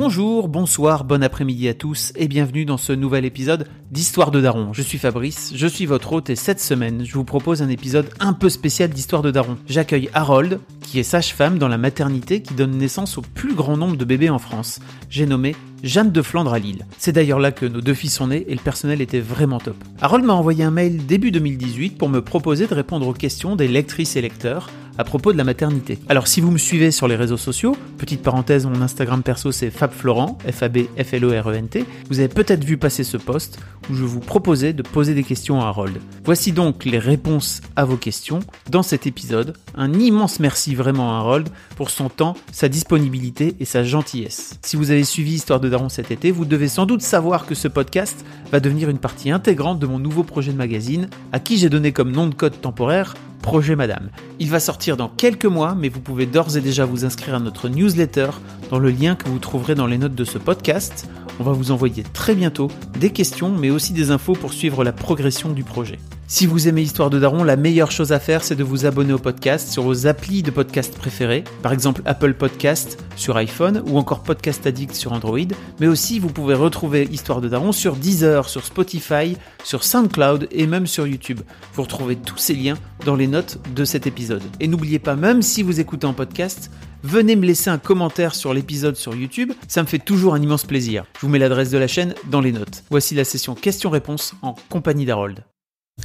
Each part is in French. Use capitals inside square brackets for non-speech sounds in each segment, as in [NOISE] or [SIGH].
Bonjour, bonsoir, bon après-midi à tous et bienvenue dans ce nouvel épisode d'Histoire de Daron. Je suis Fabrice, je suis votre hôte et cette semaine, je vous propose un épisode un peu spécial d'Histoire de Daron. J'accueille Harold, qui est sage-femme dans la maternité qui donne naissance au plus grand nombre de bébés en France. J'ai nommé Jeanne de Flandre à Lille. C'est d'ailleurs là que nos deux filles sont nées et le personnel était vraiment top. Harold m'a envoyé un mail début 2018 pour me proposer de répondre aux questions des lectrices et lecteurs à propos de la maternité. Alors si vous me suivez sur les réseaux sociaux, petite parenthèse, mon Instagram perso c'est FabFlorent, F-A-B-F-L-O-R-E-N-T, vous avez peut-être vu passer ce post où je vous proposais de poser des questions à Harold. Voici donc les réponses à vos questions dans cet épisode. Un immense merci vraiment à Harold pour son temps, sa disponibilité et sa gentillesse. Si vous avez suivi Histoire de Daron cet été, vous devez sans doute savoir que ce podcast va devenir une partie intégrante de mon nouveau projet de magazine, à qui j'ai donné comme nom de code temporaire Projet Madame. Il va sortir dans quelques mois, mais vous pouvez d'ores et déjà vous inscrire à notre newsletter dans le lien que vous trouverez dans les notes de ce podcast. On va vous envoyer très bientôt des questions, mais aussi des infos pour suivre la progression du projet. Si vous aimez Histoire de Daron, la meilleure chose à faire, c'est de vous abonner au podcast sur vos applis de podcast préférés, par exemple Apple Podcast sur iPhone ou encore Podcast Addict sur Android. Mais aussi, vous pouvez retrouver Histoire de Daron sur Deezer, sur Spotify, sur SoundCloud et même sur YouTube. Vous retrouvez tous ces liens dans les notes de cet épisode. Et n'oubliez pas, même si vous écoutez en podcast, venez me laisser un commentaire sur l'épisode sur YouTube, ça me fait toujours un immense plaisir. Je vous mets l'adresse de la chaîne dans les notes. Voici la session questions-réponses en compagnie d'Harold.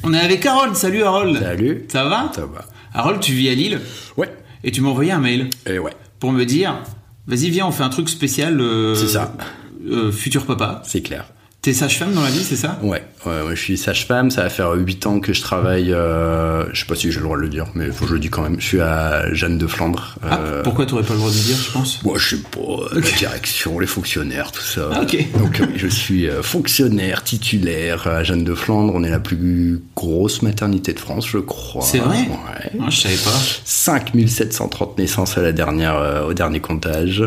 On est avec Harold, salut Harold Salut Ça va Ça va. Harold, tu vis à Lille Ouais. Et tu m'as envoyé un mail Et ouais. pour me dire, vas-y viens on fait un truc spécial. euh, C'est ça. euh, futur papa. C'est clair. T'es sage-femme dans la vie, c'est ça? Ouais, ouais, ouais, je suis sage-femme, ça va faire 8 ans que je travaille, euh, je sais pas si j'ai le droit de le dire, mais faut que je le dise quand même, je suis à Jeanne de Flandre. Ah, euh, Pourquoi t'aurais pas le droit de le dire, je pense Moi, je sais pas, euh, la direction, les fonctionnaires, tout ça. Ah, ok. Donc, oui, je suis euh, fonctionnaire titulaire à Jeanne de Flandre. On est la plus grosse maternité de France, je crois. C'est vrai? Ouais. Ah, Je savais pas. 5730 naissances à la dernière, euh, au dernier comptage.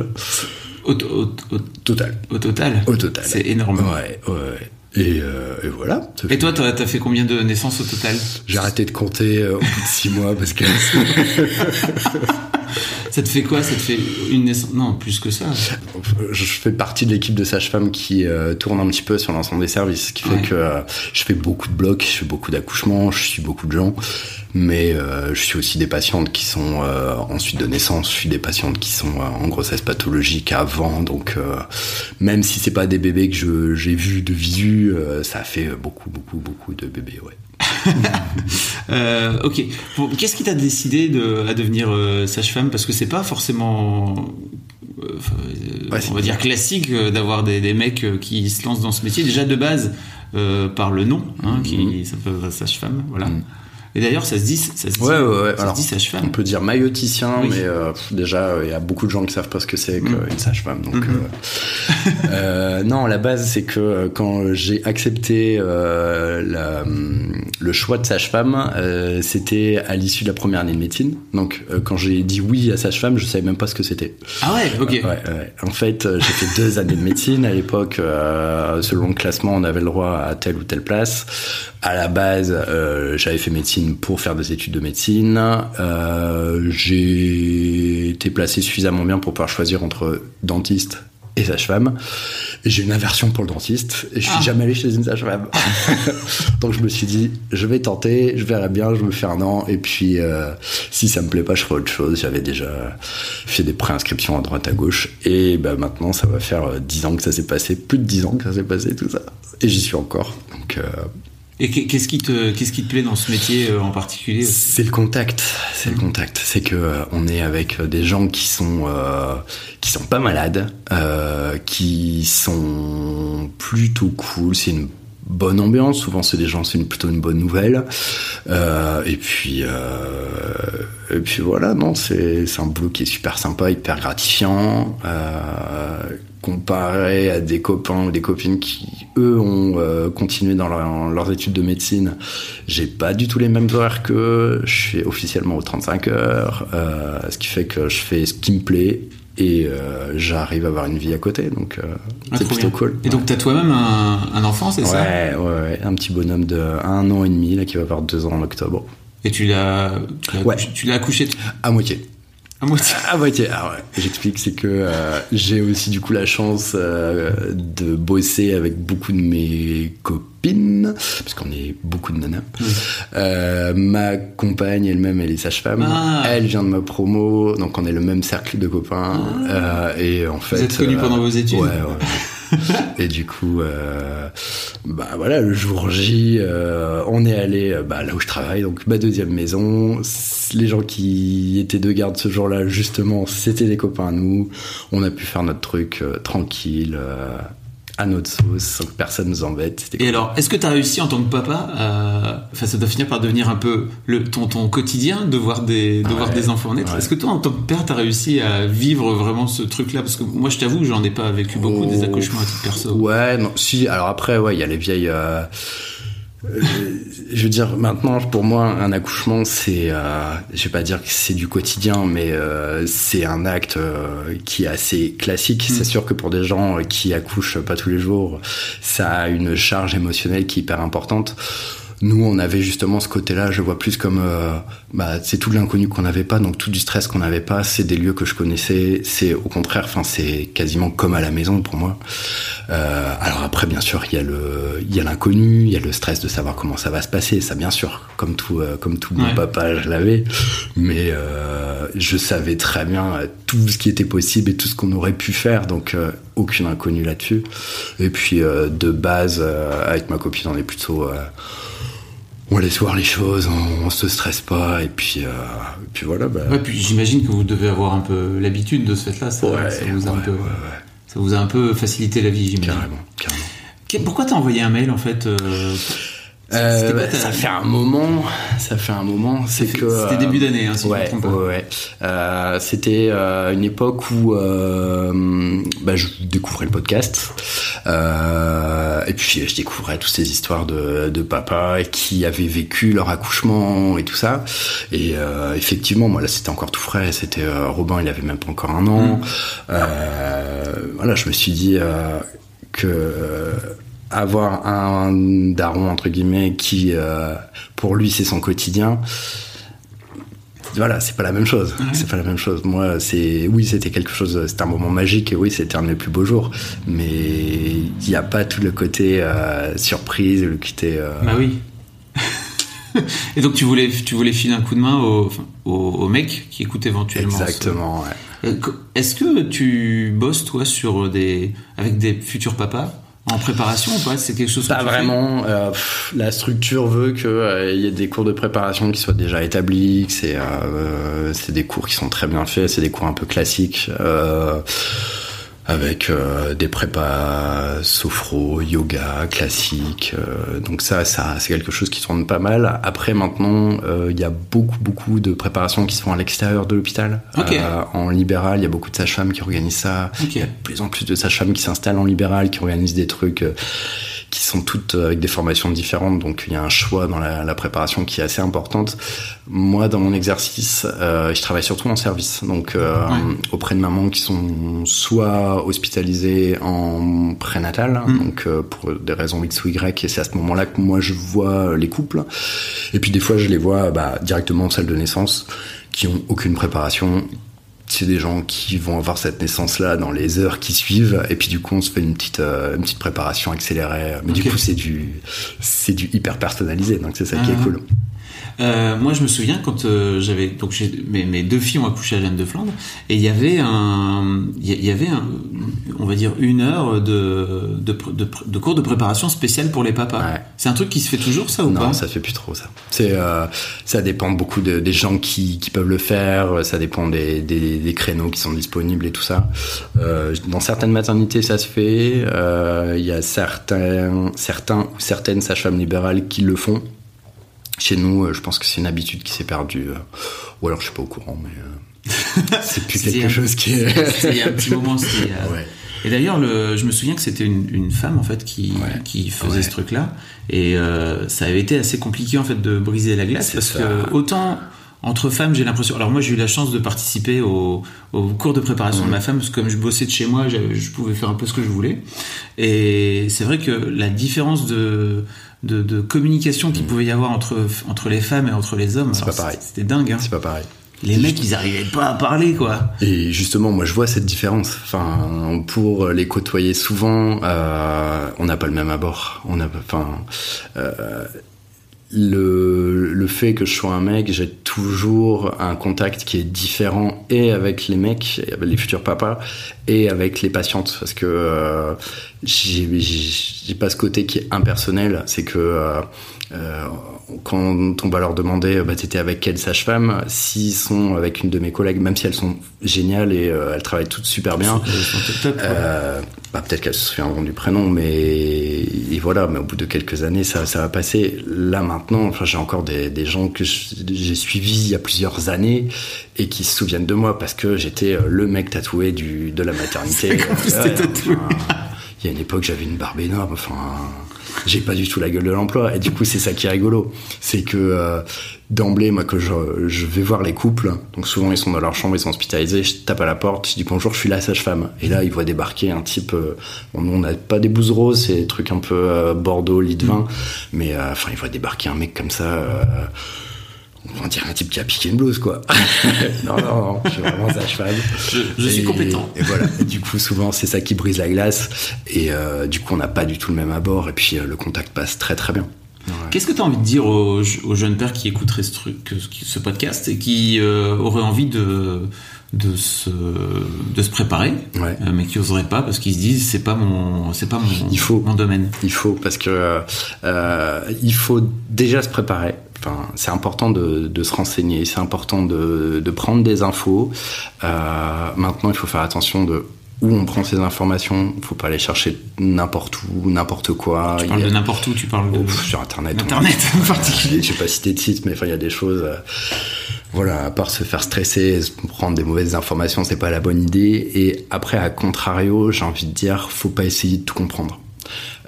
Au, au- au- Total. au total Au total. C'est énorme. Ouais, ouais. Et, euh, et voilà. Et fait- toi, t'as t'as fait combien de naissances au total? J'ai arrêté de compter euh, au bout de 6 mois parce que [LAUGHS] [LAUGHS] Ça te fait quoi? Ça te fait une naissance? Non, plus que ça. je fais partie de l'équipe de sages-femmes qui euh, tourne un petit peu sur l'ensemble des services, ce qui Ouais. fait que euh, je fais beaucoup de blocs, je fais beaucoup d'accouchements, je suis beaucoup de gens, mais euh, je suis aussi des patientes qui sont euh, en suite de naissance, je suis des patientes qui sont en grossesse pathologique avant, donc même si c'est pas des bébés que j'ai vus de visu, ça fait beaucoup, beaucoup, beaucoup de bébés, ouais. [LAUGHS] Euh, ok. Bon, Qu'est-ce qui t'a décidé de, à devenir euh, sage-femme? Parce que c'est pas forcément, euh, Ouais, on va dire classique d'avoir des, des mecs qui se lancent dans ce métier. Déjà de base par le nom, hein, qui s'appelle sage-femme. Voilà. Mhm. Et d'ailleurs, ça se dit, ça se dit, Ouais, ouais, ouais. ça Alors, se dit sage-femme. On peut dire mailloticien, Oui. mais euh, pff, déjà, il y a beaucoup de gens qui savent pas ce que c'est Mm. qu'une sage-femme. Donc, Mhm. euh, [LAUGHS] euh, non, la base, c'est que euh, quand j'ai accepté euh, la, hum, le choix de sage-femme, euh, c'était à l'issue de la première année de médecine. Donc, euh, quand j'ai dit oui à sage-femme, je savais même pas ce que c'était. Ah ouais, ok. En fait, euh, j'ai fait deux années de médecine. À l'époque, euh, selon le classement, on avait le droit à telle ou telle place. À la base, euh, j'avais fait médecine pour faire des études de médecine. Euh, j'ai été placé suffisamment bien pour pouvoir choisir entre dentiste et sage-femme. J'ai une aversion pour le dentiste et je suis Ah. jamais allé chez une sage-femme. [LAUGHS] Donc je me suis dit, je vais tenter, je verrai bien, je me fais un an et puis euh, si ça me plaît pas, je ferai autre chose. J'avais déjà fait des préinscriptions à droite à gauche et bah, maintenant ça va faire euh, 10 ans que ça s'est passé, plus de 10 ans que ça s'est passé tout ça. Et j'y suis encore. Donc euh, Et qu'est- qu'est-ce qui te, qu'est-ce qui te plaît dans ce métier euh, en particulier? C'est le contact, c'est le contact. C'est que euh, on est avec des gens qui sont euh, qui sont pas malades, euh, qui sont plutôt cool. C'est une bonne ambiance. Souvent, c'est des gens, c'est plutôt une bonne nouvelle. Euh, et puis, euh, et puis voilà, non, c'est un boulot qui est super sympa, hyper gratifiant. Euh, comparé à des copains ou des copines qui, eux, ont continué dans leur- leurs études de médecine, j'ai pas du tout les mêmes horaires que je suis officiellement aux 35 heures, ce qui fait que je fais ce qui me plaît et euh, j'arrive à avoir une vie à côté, donc euh, Ah, c'est plutôt cool. Et donc, t'as toi-même un, un enfant, c'est ça? Ouais, ouais, ouais, un petit bonhomme de un an et demi là qui va avoir deux ans en octobre. Et tu l'as tu l'as Ouais. accouché- tu l'as accouché À moitié. à moitié. [LAUGHS] À moitié. Ah ouais. J'explique, c'est que euh, j'ai aussi du coup la chance de bosser avec beaucoup de mes parce qu'on est beaucoup de nanas. Euh, ma compagne elle-même, elle est sage-femme. Ah. Elle vient de ma promo, donc on est le même cercle de copains. Euh, et en fait, Ah. êtes connus pendant vos études Ouais, ouais. [LAUGHS] et du coup, euh, bah voilà, le jour J, euh, on est allé euh, bah, là où je travaille, donc ma deuxième maison. Les gens qui étaient de garde ce jour-là, justement, c'était des copains à nous. On a pu faire notre truc euh, tranquille, euh, à notre sauce, sans que personne nous embête. Et alors, est-ce que tu as réussi en tant que papa, à- enfin ça doit finir par devenir un peu le, ton, ton quotidien de voir des, de voir des enfants naître. ouais. Est-ce que toi, en tant que père, tu as réussi à vivre vraiment ce truc-là? Parce que moi, je t'avoue, j'en ai pas vécu beaucoup des Oh, accouchements à titre perso. Ouais, non, si, alors après, ouais, il y a les vieilles. euh, euh, je veux dire, maintenant, pour moi, un accouchement, c'est, euh, je vais pas dire que c'est du quotidien, mais euh, c'est un acte euh, qui est assez classique. C'est sûr que pour des gens qui accouchent pas tous les jours, ça a une charge émotionnelle qui est hyper importante. Nous, on avait justement ce côté-là, je vois plus comme, euh, bah, c'est tout l'inconnu qu'on n'avait pas, donc tout du stress qu'on n'avait pas, c'est des lieux que je connaissais, c'est au contraire, enfin, c'est quasiment comme à la maison pour moi. Euh, alors après, bien sûr, il y a le, il y a l'inconnu, il y a le stress de savoir comment ça va se passer, ça bien sûr, comme tout, euh, comme tout Ouais. bon papa, je l'avais, mais euh, je savais très bien tout ce qui était possible et tout ce qu'on aurait pu faire, donc euh, aucune inconnue là-dessus. Et puis euh, de base, euh, avec ma copine, on est plutôt euh, on laisse voir les choses, on, on se stresse pas, et puis, euh, et puis voilà. Bah, Ouais, puis j'imagine que vous devez avoir un peu l'habitude de ce fait-là. Ça, Ouais, ça vous a un ouais, peu, ouais, ouais. ça vous a un peu facilité la vie, j'imagine. carrément, carrément. Pourquoi t'as envoyé un mail en fait euh, Euh, quoi bah, ça fait un moment, ça fait un moment, c'est que C'était début d'année, hein, si je ouais, me trompe pas. ouais, ouais. Euh, c'était euh, une époque où euh, bah, je découvrais le podcast euh, et puis je découvrais toutes ces histoires de, de papa qui avaient vécu leur accouchement et tout ça. Et euh, effectivement, moi là c'était encore tout frais. C'était euh, Robin, il avait même pas encore un an. Euh, voilà, je me suis dit euh, que euh, avoir un daron entre guillemets qui euh, pour lui c'est son quotidien voilà c'est pas la même chose c'est pas la même chose moi c'est oui c'était quelque chose c'était un moment magique et oui c'était un de mes plus beaux jours mais il n'y a pas tout le côté euh, surprise le côté euh, Bah oui. Et donc tu voulais, tu voulais filer un coup de main au, au, au mec qui écoute éventuellement. exactement ouais. Est-ce que tu bosses toi sur des, avec des futurs papas? En préparation ou pas C'est quelque chose Pas vraiment. euh, pff, la structure veut que euh, il y ait des cours de préparation qui soient déjà établis. que C'est euh, des cours qui sont très bien faits. C'est des cours un peu classiques. euh, avec euh, des prépas sophro, yoga, classique. euh, donc ça, ça c'est quelque chose qui tourne pas mal. Après maintenant, euh, il y a beaucoup beaucoup de préparations qui se font à l'extérieur de l'hôpital. Ok. Euh, en libéral, il y a beaucoup de sages-femmes qui organisent ça. Il y a de plus en plus de sages-femmes qui s'installent en libéral, qui organisent des trucs euh, qui sont toutes avec des formations différentes. Donc il y a un choix dans la, la préparation qui est assez importante. Moi, dans mon exercice, euh, je travaille surtout en service. Donc euh, Ouais. auprès de mamans qui sont soit hospitalisées en prénatal, Mm. donc euh, pour des raisons X ou Y, et c'est à ce moment-là que moi je vois les couples. Et puis des fois, je les vois bah, directement en salle de naissance, qui ont aucune préparation, c'est des gens qui vont avoir cette naissance-là dans les heures qui suivent, et puis du coup on se fait une petite euh, une petite préparation accélérée. Mais du coup c'est du c'est du hyper personnalisé, donc c'est ça qui Ah. est cool. Euh, moi, je me souviens quand euh, j'avais donc mes, mes deux filles ont accouché à Jeanne de Flandre et il y avait un il y- avait un, on va dire une heure de de, cours de préparation spéciale pour les papas. Ouais. C'est un truc qui se fait toujours ça ou Non, pas? ça se fait plus trop ça. C'est euh, ça dépend beaucoup de, des gens qui, qui peuvent le faire, ça dépend des, des, des créneaux qui sont disponibles et tout ça. Dans certaines maternités, ça se fait. Il y a certains certains ou certaines sages-femmes libérales qui le font. Chez nous, euh, je pense que c'est une habitude qui s'est perdue. euh, Ou alors je suis pas au courant, mais euh, c'est plus [LAUGHS] quelque un- chose qui est. C'était il y a un petit moment. Ouais. Et d'ailleurs, le, je me souviens que c'était une, une femme en fait qui, Ouais. qui faisait Ouais. ce truc-là, et euh, ça avait été assez compliqué en fait de briser la glace C'est parce ça. que autant entre femmes, j'ai l'impression. Alors moi, j'ai eu la chance de participer au, au cours de préparation Mmh. de ma femme parce que comme je bossais de chez moi, je pouvais faire un peu ce que je voulais. Et c'est vrai que la différence de de, de communication qu'il pouvait y avoir entre entre les femmes et entre les hommes. C'est pas pareil. C'était dingue. Hein. C'est pas pareil. Les mecs, ils arrivaient pas à parler quoi. Et justement, moi, je vois cette différence. Enfin, pour les côtoyer souvent, euh, on n'a pas le même abord. On a, enfin, euh, le, le fait que je sois un mec, j'ai toujours un contact qui est différent et avec les mecs, les futurs papas, et avec les patientes, parce que euh, j'ai pas ce côté qui est impersonnel. C'est que euh, euh, quand on va leur demander, bah, t'étais avec quelle sage-femme, s'ils sont avec une de mes collègues, même si elles sont géniales et euh, elles travaillent toutes super bien, euh, bah, peut-être qu'elles se souviendront du prénom, mais et voilà. Mais au bout de quelques années, ça, ça va passer. Là maintenant, enfin, j'ai encore des, des gens que j'ai suivis il y a plusieurs années et qui se souviennent de moi parce que j'étais euh, le mec tatoué du de la maternité. [LAUGHS] ouais, tatoué. enfin, Il y a une époque, j'avais une barbe énorme. Enfin, j'ai pas du tout la gueule de l'emploi. Et du coup, c'est ça qui est rigolo, c'est que euh, d'emblée, moi, que je, je vais voir les couples, donc souvent ils sont dans leur chambre, ils sont hospitalisés, je tape à la porte, je dis bonjour, je suis la sage-femme. Et là, ils voient débarquer un type, euh, bon, on n'a pas des bouses roses, c'est des trucs un peu euh, Bordeaux, lit de vin, mais euh, enfin, ils voient débarquer un mec comme ça. euh, on dirait un type qui a piqué une blouse, quoi. [LAUGHS] non, non, non, je suis vraiment sage-femme. Je, je suis Et- compétent. Et voilà. Et du coup, souvent, c'est ça qui brise la glace. Et euh, du coup, on n'a pas du tout le même abord. Et puis, euh, le contact passe très, très bien. Ouais. Qu'est-ce que tu as envie de dire aux, aux jeunes pères qui écouteraient ce, truc, ce- ce podcast et qui euh, auraient envie de, de, se, de se préparer, Ouais. euh, mais qui oseraient pas parce qu'ils se disent c'est pas mon, c'est pas mon, Il faut. mon domaine. Il faut, parce que euh, il faut déjà se préparer. Enfin, c'est important de, de se renseigner, c'est important de, de prendre des infos. Euh, maintenant, il faut faire attention de où on prend ces informations. Il faut pas aller chercher n'importe où, n'importe quoi. Tu parles a- de n'importe où, tu parles de pff, sur Internet. on- Internet en particulier. Je vais pas citer de site, mais enfin, il y a des choses. euh, voilà, à part se faire stresser, se prendre des mauvaises informations, c'est pas la bonne idée. Et après, à contrario, j'ai envie de dire, faut pas essayer de tout comprendre.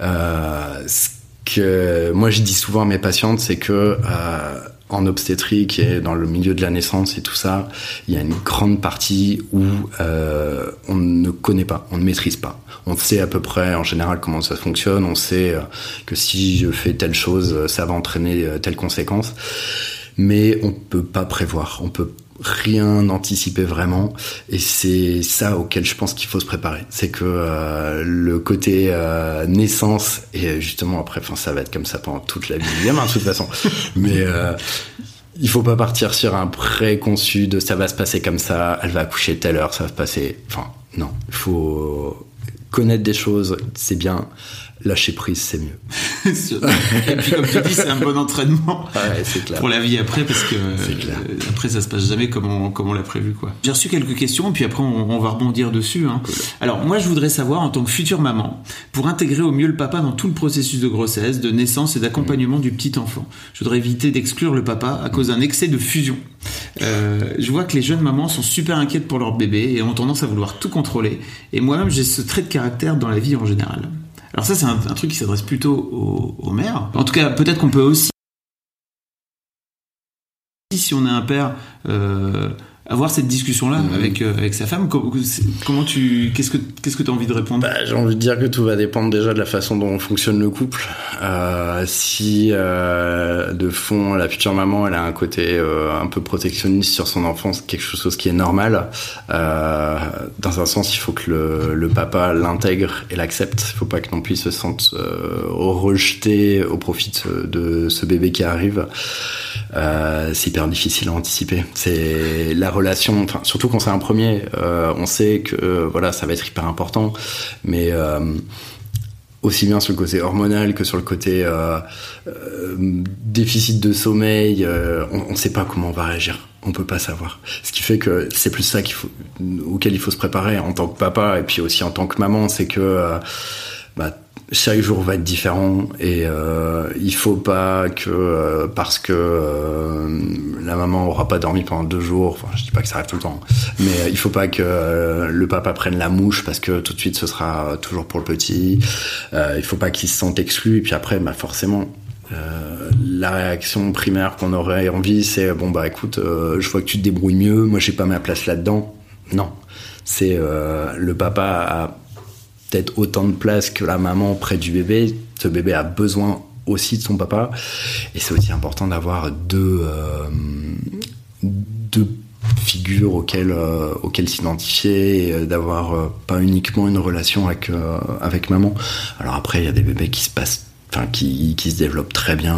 Euh, ce que moi je dis souvent à mes patientes, c'est que euh, en obstétrique et dans le milieu de la naissance et tout ça, il y a une grande partie où euh, on ne connaît pas, on ne maîtrise pas. On sait à peu près en général comment ça fonctionne, on sait euh, que si je fais telle chose, ça va entraîner euh, telle conséquence, mais on peut pas prévoir, on peut rien anticiper vraiment. Et c'est ça auquel je pense qu'il faut se préparer. C'est que euh, le côté euh, naissance et justement après enfin ça va être comme ça pendant toute la vie gamin de toute façon. [LAUGHS] Mais euh, il faut pas partir sur un préconçu de ça va se passer comme ça elle va accoucher telle heure ça va se passer. Enfin non. Il faut connaître des choses c'est bien lâcher prise c'est mieux [LAUGHS] et puis comme tu dis, c'est un bon entraînement. ouais clair pour la vie après parce que clair. euh, après ça se passe jamais comme on, comme on l'a prévu quoi. J'ai reçu quelques questions puis après on, on va rebondir dessus. Hein. Alors moi je voudrais savoir en tant que future maman pour intégrer au mieux le papa dans tout le processus de grossesse, de naissance et d'accompagnement du petit enfant. Je voudrais éviter d'exclure le papa à cause d'un excès de fusion. Euh, je vois que les jeunes mamans sont super inquiètes pour leur bébé et ont tendance à vouloir tout contrôler. Et moi-même j'ai ce trait de caractère dans la vie en général. Alors ça c'est un, truc qui s'adresse plutôt aux, aux mères. En tout cas peut-être qu'on peut aussi si on est un père, euh, avoir cette discussion-là Mhm. avec euh, avec sa femme. Comment tu, qu'est-ce que qu'est-ce que tu as envie de répondre? Bah, j'ai envie de dire que tout va dépendre déjà de la façon dont fonctionne le couple. Euh, si euh, de fond la future maman elle a un côté euh, un peu protectionniste sur son enfant, c'est quelque chose qui est normal. Euh, dans un sens, il faut que le, le papa l'intègre et l'accepte. Il faut pas que non plus il se sente euh, rejeté au profit de, de ce bébé qui arrive. Euh, c'est hyper difficile à anticiper. C'est la relation, enfin surtout quand c'est un premier, euh, on sait que euh, voilà ça va être hyper important, mais euh, aussi bien sur le côté hormonal que sur le côté euh, déficit de sommeil, on ne sait pas comment on va réagir. On peut pas savoir. Ce qui fait que c'est plus ça qu'il faut, auquel il faut se préparer en tant que papa et puis aussi en tant que maman, c'est que euh, chaque jour va être différent et euh, il faut pas que euh, parce que euh, la maman aura pas dormi pendant deux jours, enfin je dis pas que ça arrive tout le temps, mais il faut pas que le papa prenne la mouche parce que tout de suite ce sera toujours pour le petit. Il faut pas qu'il se sente exclu et puis après bah forcément la réaction primaire qu'on aurait envie, c'est bon bah écoute, je vois que tu te débrouilles mieux, moi j'ai pas ma place là-dedans. Non, c'est le papa a peut-être autant de place que la maman près du bébé. Ce bébé a besoin aussi de son papa, et c'est aussi important d'avoir deux euh, deux figures auxquelles euh, auxquelles s'identifier, et euh, d'avoir euh, pas uniquement une relation avec avec maman. Alors après, il y a des bébés qui se passent enfin qui, qui se développent très bien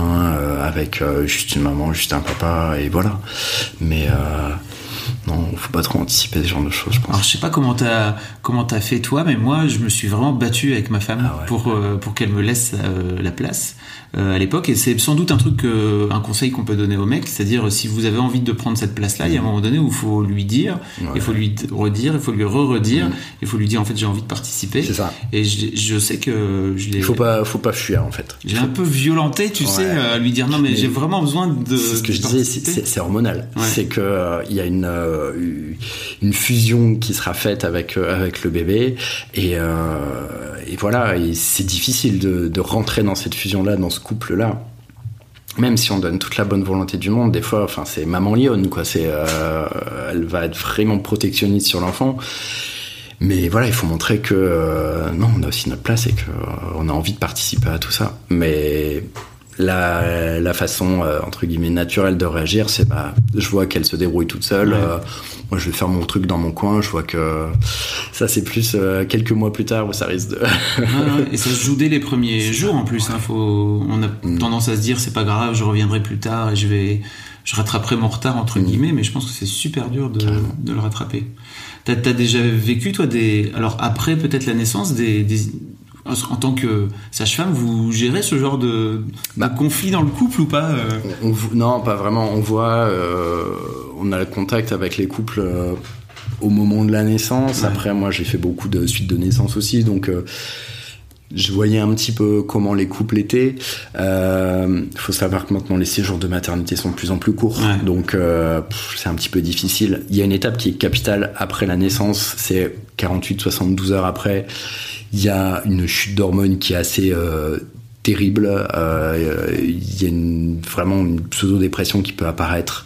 avec juste une maman, juste un papa et voilà. Mais euh, non, faut pas trop anticiper ce genre de choses, je pense. Alors je sais pas comment t'as comment t'as fait toi, mais moi je me suis vraiment battu avec ma femme Ah ouais. pour euh, pour qu'elle me laisse euh, la place euh, à l'époque et c'est sans doute un truc un conseil qu'on peut donner aux mecs, c'est-à-dire si vous avez envie de prendre cette place-là, il y a un moment donné où il faut lui dire, Ouais. il faut lui redire, il faut lui re-redire, Mm. il faut lui dire en fait j'ai envie de participer. C'est ça. Et je, je sais que je l'ai Il faut pas faut pas fuir en fait. j'ai un peu violenté, tu Ouais. sais, à lui dire non mais, Mais j'ai vraiment besoin de C'est ce que je disais, c'est- hormonal. C'est que il y a une une fusion qui sera faite avec euh, avec le bébé et euh, voilà. C'est difficile de, rentrer dans cette fusion là, dans ce couple là. Même si on donne toute la bonne volonté du monde, des fois, enfin, c'est maman lionne, quoi. C'est, euh, elle va être vraiment protectionniste sur l'enfant. Mais voilà, il faut montrer que euh, non, on a aussi notre place et que euh, on a envie de participer à tout ça. Mais la, la façon euh, entre guillemets naturelle de réagir, c'est bah, je vois qu'elle se débrouille toute seule. Ouais. euh, moi, je vais faire mon truc dans mon coin. Je vois que ça, c'est plus euh, quelques mois plus tard où ça risque de. Ouais, et ça se joue dès les premiers [LAUGHS] jours en plus. Hein, faut, on a Mm. tendance à se dire c'est pas grave, je reviendrai plus tard et je vais, je rattraperai mon retard entre Mm. guillemets. Mais je pense que c'est super dur de, de le rattraper. T'as as déjà vécu toi des, alors après peut-être la naissance des, des en tant que sage-femme, vous gérez ce genre de, Bah. de conflit dans le couple ou pas euh? On non, pas vraiment. On voit, euh, on a le contact avec les couples euh, au moment de la naissance. Ouais. Après, moi, j'ai fait beaucoup de suites de naissance aussi, donc euh, je voyais un petit peu comment les couples étaient. Il faut savoir que maintenant les séjours de maternité sont de plus en plus courts, Ouais. donc euh, c'est un petit peu difficile. Il y a une étape qui est capitale après la naissance, c'est 48-72 heures après. Il y a une chute d'hormones qui est assez euh, terrible. Euh, Il y a vraiment une pseudo-dépression qui peut apparaître.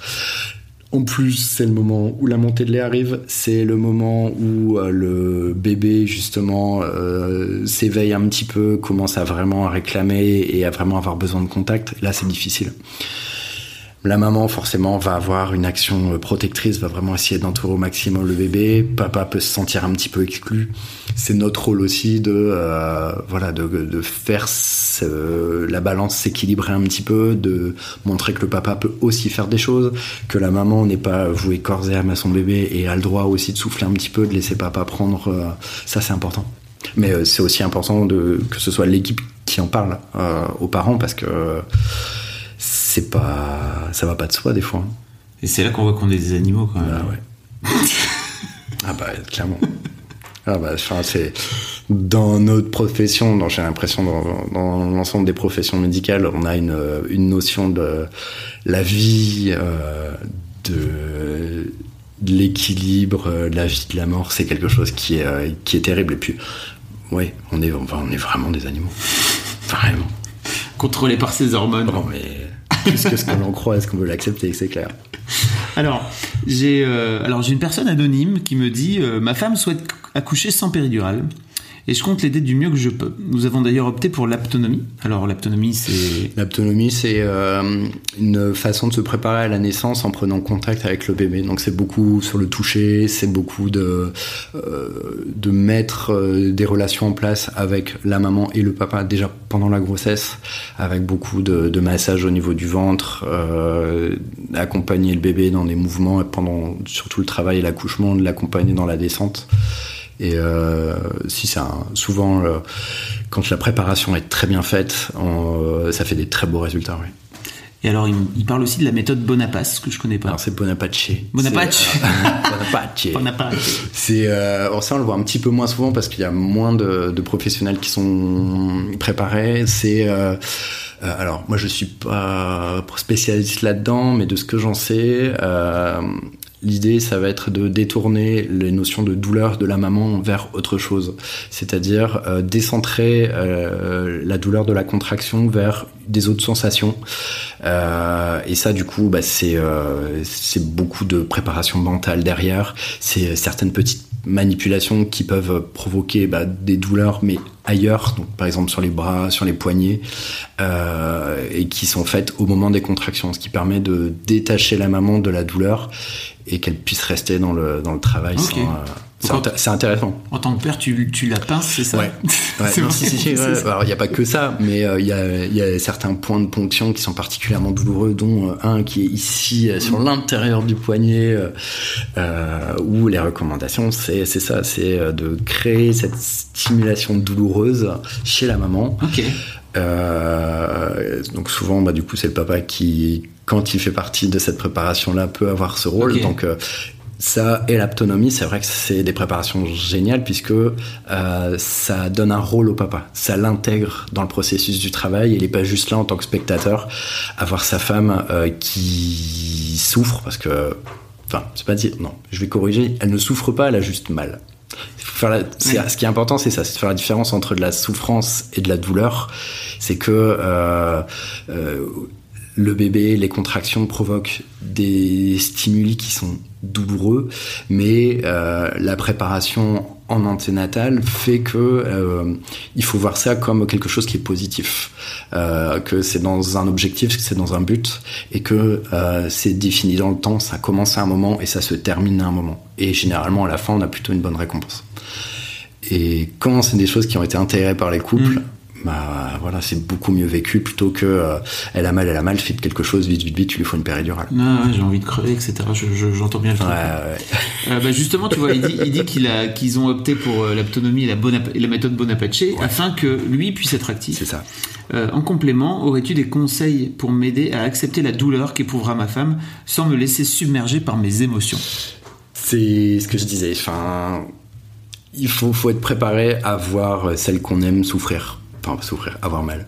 En plus, c'est le moment où la montée de lait arrive. C'est le moment où euh, le bébé, justement, euh, s'éveille un petit peu, commence à vraiment réclamer et à vraiment avoir besoin de contact. Là, c'est difficile. La maman, forcément, va avoir une action euh, protectrice, va vraiment essayer d'entourer au maximum le bébé. Papa peut se sentir un petit peu exclu. C'est notre rôle aussi de, euh, voilà, de, de faire ce- la balance s'équilibrer un petit peu, de montrer que le papa peut aussi faire des choses, que la maman n'est pas vouée corps et âme à son bébé et a le droit aussi de souffler un petit peu, de laisser papa prendre. euh, ça, c'est important. Mais euh, c'est aussi important de, que ce soit l'équipe qui en parle euh, aux parents parce que c'est pas, ça va pas de soi des fois. hein. Et c'est là qu'on voit qu'on est des animaux quand même. Ah ouais. [LAUGHS] ah bah clairement. Ah bah, c'est dans notre profession, dans- j'ai l'impression dans, dans l'ensemble des professions médicales, on a une, une notion de la vie, euh, de, de l'équilibre, de la vie, de la mort. C'est quelque chose qui est, euh, qui est terrible. Et puis, ouais, on est, enfin, on est vraiment des animaux. Vraiment. Contrôlé par ces hormones. Non, mais plus que ce que l'on croit, est-ce qu'on veut l'accepter, c'est clair. Alors, j'ai euh, alors j'ai une personne anonyme qui me dit euh, ma femme souhaite accoucher sans péridurale et je compte l'aider du mieux que je peux. Nous avons d'ailleurs opté pour l'aptonomie. Alors l'aptonomie c'est L'aptonomie, c'est euh, une façon de se préparer à la naissance en prenant contact avec le bébé. Donc c'est beaucoup sur le toucher, c'est beaucoup de euh, de mettre euh, des relations en place avec la maman et le papa déjà pendant la grossesse, avec beaucoup de, de massages au niveau du ventre, accompagner le bébé dans des mouvements et pendant surtout le travail et l'accouchement, de l'accompagner dans la descente. Et euh, si c'est souvent quand la préparation est très bien faite, on- euh, ça fait des très beaux résultats. Oui. Et alors, il, il parle aussi de la méthode Bonaparte, que je connais pas. Alors c'est Bonaparte. Bonaparte. Euh, [LAUGHS] Bonaparte. Bonaparte. C'est euh, ça on le voit un petit peu moins souvent parce qu'il y a moins de, de professionnels qui sont préparés. C'est euh, alors moi je suis pas spécialiste là-dedans, mais de ce que j'en sais, euh, l'idée ça va être de détourner les notions de douleur de la maman vers autre chose, c'est-à-dire euh, décentrer euh, la douleur de la contraction vers des autres sensations. Euh, et ça, du coup, bah, c'est beaucoup de préparation mentale derrière. C'est certaines petites manipulations qui peuvent provoquer bah, des douleurs, mais ailleurs, donc par exemple sur les bras, sur les poignets, et qui sont faites au moment des contractions, ce qui permet de détacher la maman de la douleur et qu'elle puisse rester dans le, dans le travail. Sans, euh, c'est intéressant. En tant que père, tu, tu la pinces, c'est ça Ouais. [LAUGHS] Ouais, C'est non, si, si, si, ouais. Alors, il n'y a pas que ça, mais euh, il y, a, y a certains points de ponction qui sont particulièrement douloureux, dont euh, un qui est ici, sur l'intérieur du poignet, où les recommandations, c'est c'est ça, c'est de créer cette stimulation douloureuse chez la maman. Ok. Euh, donc souvent, bah, du coup, c'est le papa qui, quand il fait partie de cette préparation-là, peut avoir ce rôle. Donc euh, ça et l'autonomie, c'est vrai que c'est des préparations géniales puisque euh, ça donne un rôle au papa. Ça l'intègre dans le processus du travail. Il n'est pas juste là en tant que spectateur à voir sa femme qui souffre parce que, enfin, c'est pas dire non. Je vais corriger. Elle ne souffre pas, elle a juste mal. La-. Ce qui est important, c'est ça, c'est de faire la différence entre de la souffrance et de la douleur. C'est que euh, euh, le bébé, les contractions provoquent des stimuli qui sont douloureux, mais euh, la préparation en anténatal fait que euh, il faut voir ça comme quelque chose qui est positif, euh, que c'est dans un objectif, que c'est dans un but, et que euh, c'est défini dans le temps. Ça commence à un moment et ça se termine à un moment. Et généralement, à la fin, on a plutôt une bonne récompense. Et quand c'est des choses qui ont été intégrées par les couples, bah voilà, c'est beaucoup mieux vécu plutôt que euh, elle a mal, elle a mal, faites quelque chose, vite, vite, vite, tu lui faut une péridurale. Non, ouais, j'ai envie de crever, etc. Je- je- J'entends bien le truc. ouais. Euh, bah, justement, tu vois, il dit, il dit qu'il a, qu'ils ont opté pour euh, l'autonomie et la, et la méthode Bonaparte afin que lui puisse être actif. c'est ça. Euh, en complément, aurais-tu des conseils pour m'aider à accepter la douleur qu'éprouvera ma femme sans me laisser submerger par mes émotions? C'est ce que je disais. Enfin, il faut, faut être préparé à voir celle qu'on aime souffrir. Enfin, souffrir, avoir mal.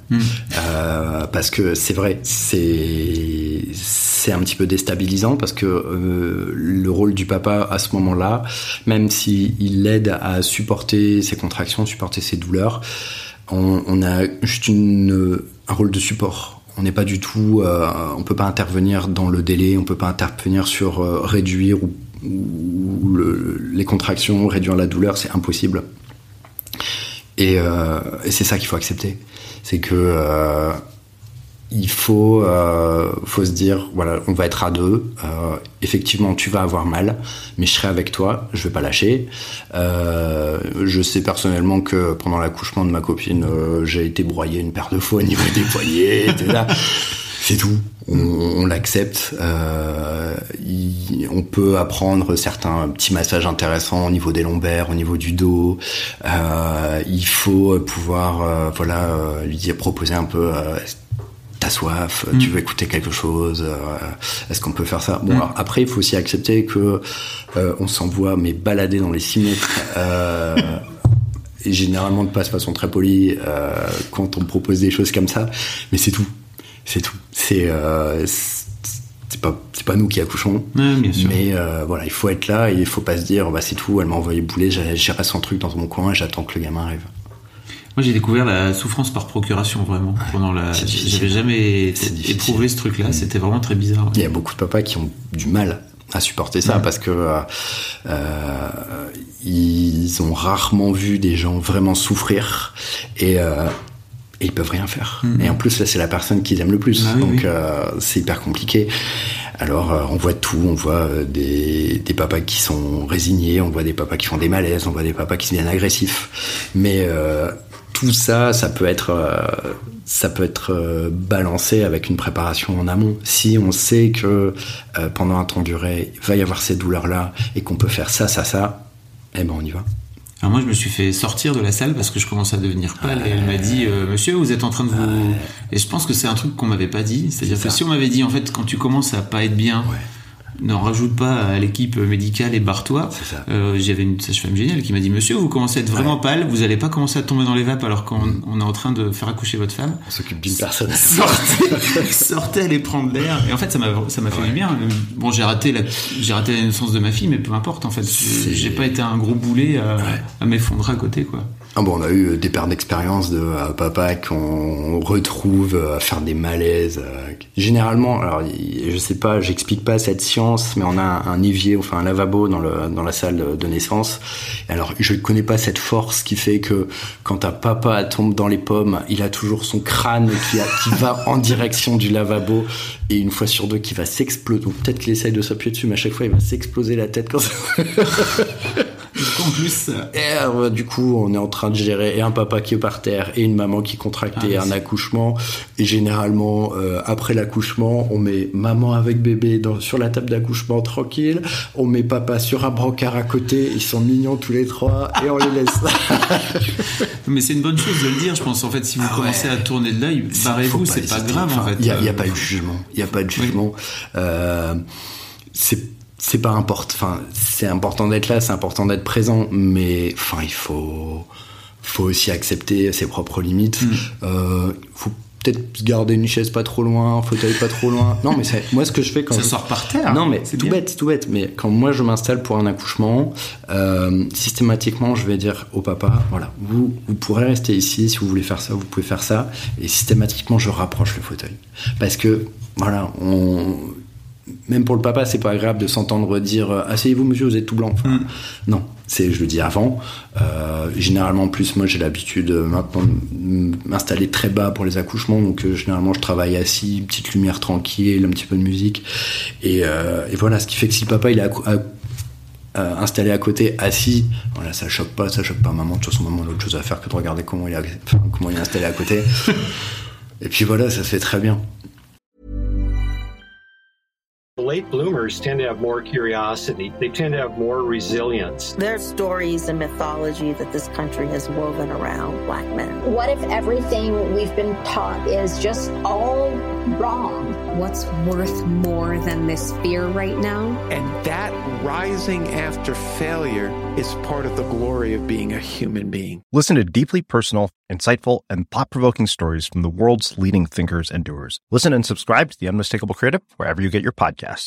Euh, parce que c'est vrai, c'est c'est un petit peu déstabilisant parce que euh, le rôle du papa à ce moment-là, même si il l'aide à supporter ses contractions, supporter ses douleurs, on, on a juste une, un rôle de support. On n'est pas du tout, euh, on peut pas intervenir dans le délai, on peut pas intervenir sur euh, réduire ou, ou le- les contractions, réduire la douleur, c'est impossible. Et, euh, et c'est ça qu'il faut accepter. C'est que euh, il faut, euh, faut se dire, voilà, on va être à deux. Effectivement, tu vas avoir mal, mais je serai avec toi. Je vais pas lâcher. Je sais personnellement que pendant l'accouchement de ma copine, j'ai été broyé une paire de fois au niveau des poignets. C'est tout. On, on l'accepte. Euh, il- on peut apprendre certains petits massages intéressants au niveau des lombaires, au niveau du dos. Euh, il faut pouvoir, euh, voilà, euh, lui dire, proposer un peu. euh, T'as soif, tu veux écouter quelque chose, euh, est-ce qu'on peut faire ça? Bon, alors, après, il faut aussi accepter que euh, on s'envoie mais balader dans les 6 mètres. Euh, généralement de pas de façon très polie euh, quand on propose des choses comme ça, mais c'est tout, c'est tout. C'est euh, c'est pas c'est pas nous qui accouchons, Ouais, bien sûr. mais euh, voilà, il faut être là et il faut pas se dire bah c'est tout, elle m'a envoyé bouler, j'ai géré son truc dans mon coin et j'attends que le gamin arrive. Moi, j'ai découvert la souffrance par procuration vraiment pendant la. J'avais jamais éprouvé ce truc-là. C'était vraiment très bizarre. ouais. Il y a beaucoup de papas qui ont du mal à supporter ça parce que euh, euh, ils ont rarement vu des gens vraiment souffrir et, et ils peuvent rien faire. Et en plus là c'est la personne qu'ils aiment le plus, Ah donc oui. euh, c'est hyper compliqué. Alors euh, on voit tout, on voit euh, des, des papas qui sont résignés, on voit des papas qui font des malaises, on voit des papas qui deviennent agressifs, mais euh, tout ça, ça peut être, ça peut être balancé avec une préparation en amont. Si on sait que pendant un temps duré, il va y avoir ces douleurs-là et qu'on peut faire ça, ça, ça, eh ben on y va. Alors moi, je me suis fait sortir de la salle parce que je commence à devenir pâle et elle m'a dit, euh, monsieur, vous êtes en train de vous... Et je pense que c'est un truc qu'on m'avait pas dit. C'est-à-dire que si on m'avait dit, en fait, quand tu commences à pas être bien, ne rajoute pas à l'équipe médicale et barre-toi. Euh, J'avais une sage-femme géniale qui m'a dit, monsieur, vous commencez à être vraiment pâle, vous allez pas commencer à tomber dans les vapes alors qu'on on est en train de faire accoucher votre femme. On s'occupe d'une personne. [LAUGHS] Sortez, sortez, allez prendre l'air. Et en fait, ça m'a, fait du bien. Bon, j'ai raté la, j'ai raté la naissance de ma fille, mais peu importe, en fait. J'ai pas été un gros boulet à, à m'effondrer à côté, quoi. Ah bon, on a eu des paires d'expériences de euh, papa qu'on retrouve euh, à faire des malaises. euh, généralement, alors je sais pas, j'explique pas cette science, mais on a un, un évier, enfin un lavabo dans, le, dans la salle de, de naissance. Alors je connais pas cette force qui fait que quand un papa tombe dans les pommes, il a toujours son crâne qui, a- qui va [LAUGHS] en direction du lavabo et une fois sur deux qui va s'exploser. Donc peut-être qu'il essaye de s'appuyer dessus, mais à chaque fois il va s'exploser la tête quand ça. [LAUGHS] En plus, Et euh, du coup, on est en train de gérer et un papa qui est par terre et une maman qui contractait Ah, un accouchement. Et généralement, euh, après l'accouchement, on met maman avec bébé dans, sur la table d'accouchement tranquille. On met papa sur un brancard à côté. Ils sont mignons tous les trois et on les laisse. [LAUGHS] mais c'est une bonne chose de le dire, je pense. En fait, si vous commencez à tourner de l'œil, barrez-vous, c'est pas hésiter. grave, en fait. Il n'y a, Euh, pas de jugement. Il n'y a pas de jugement. Euh, c'est c'est pas important. Enfin, c'est important d'être là, c'est important d'être présent, mais enfin, il faut faut aussi accepter ses propres limites. Mm. Euh, faut peut-être garder une chaise pas trop loin, un fauteuil pas trop loin. Non, mais moi ce que je fais quand Ça je- sort par terre. non, mais C'est tout bien. bête, c'est tout bête. Mais quand moi je m'installe pour un accouchement, euh, systématiquement je vais dire au papa, voilà, vous vous pourrez rester ici si vous voulez faire ça, vous pouvez faire ça. Et systématiquement je rapproche le fauteuil parce que voilà, on même pour le papa, c'est pas agréable de s'entendre dire euh, asseyez-vous monsieur, vous êtes tout blanc. Enfin, Mm. Non, c'est je le dis avant. Euh, généralement, en plus moi j'ai l'habitude euh, maintenant de m'installer très bas pour les accouchements, donc euh, généralement je travaille assis, petite lumière tranquille, un petit peu de musique, et, euh, et voilà, ce qui fait que si le papa il est à co- à- installé à côté, assis, voilà, ça choque pas, ça choque pas maman. De toute façon, maman a autre chose à faire que de regarder comment il est, enfin, comment il est installé à côté. [LAUGHS] et puis voilà, ça se fait très bien. Late bloomers tend to have more curiosity. They tend to have more resilience. There's stories and mythology that this country has woven around black men. What if everything we've been taught is just all wrong? What's worth more than this fear right now? And that rising after failure is part of the glory of being a human being. Listen to deeply personal, insightful, and thought provoking stories from the world's leading thinkers and doers. Listen and subscribe to The Unmistakable Creative wherever you get your podcasts.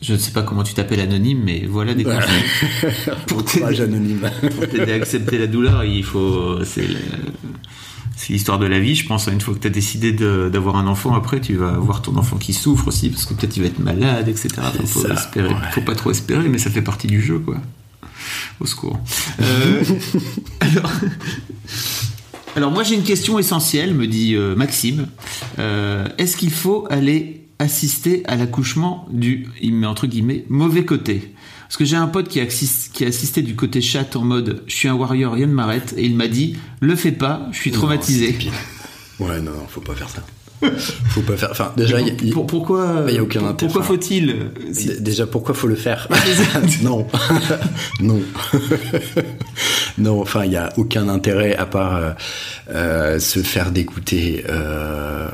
je ne sais pas comment tu t'appelles anonyme, mais voilà des conseils. [LAUGHS] pour t'aider anonyme. pour t'aider à accepter la douleur, il faut. C'est l'histoire de la vie, je pense. Une fois que tu as décidé d'avoir un enfant, après, tu vas voir ton enfant qui souffre aussi, parce que peut-être il va être malade, etc. Enfin, faut, ça, espérer, ouais. faut pas trop espérer, mais ça fait partie du jeu, quoi. Au secours. Euh, [LAUGHS] alors, alors, moi, j'ai une question essentielle, me dit euh, Maxime. Euh, Est-ce qu'il faut aller assister à l'accouchement du, il met entre guillemets, mauvais côté Parce que j'ai un pote qui a, assis- qui a assisté du côté chat en mode je suis un warrior, rien ne m'arrête, et il m'a dit le fais pas, je suis traumatisé. Non. Ouais, non, non, faut pas faire ça. Faut pas faire. Enfin, déjà, y Pour- pourquoi Il y a aucun pour- intérêt. Pourquoi faut-il si- Déjà, pourquoi faut le faire? [LAUGHS] Non, [LAUGHS] non, [LAUGHS] non. Enfin, il y a aucun intérêt à part euh, euh, se faire dégoûter. Euh,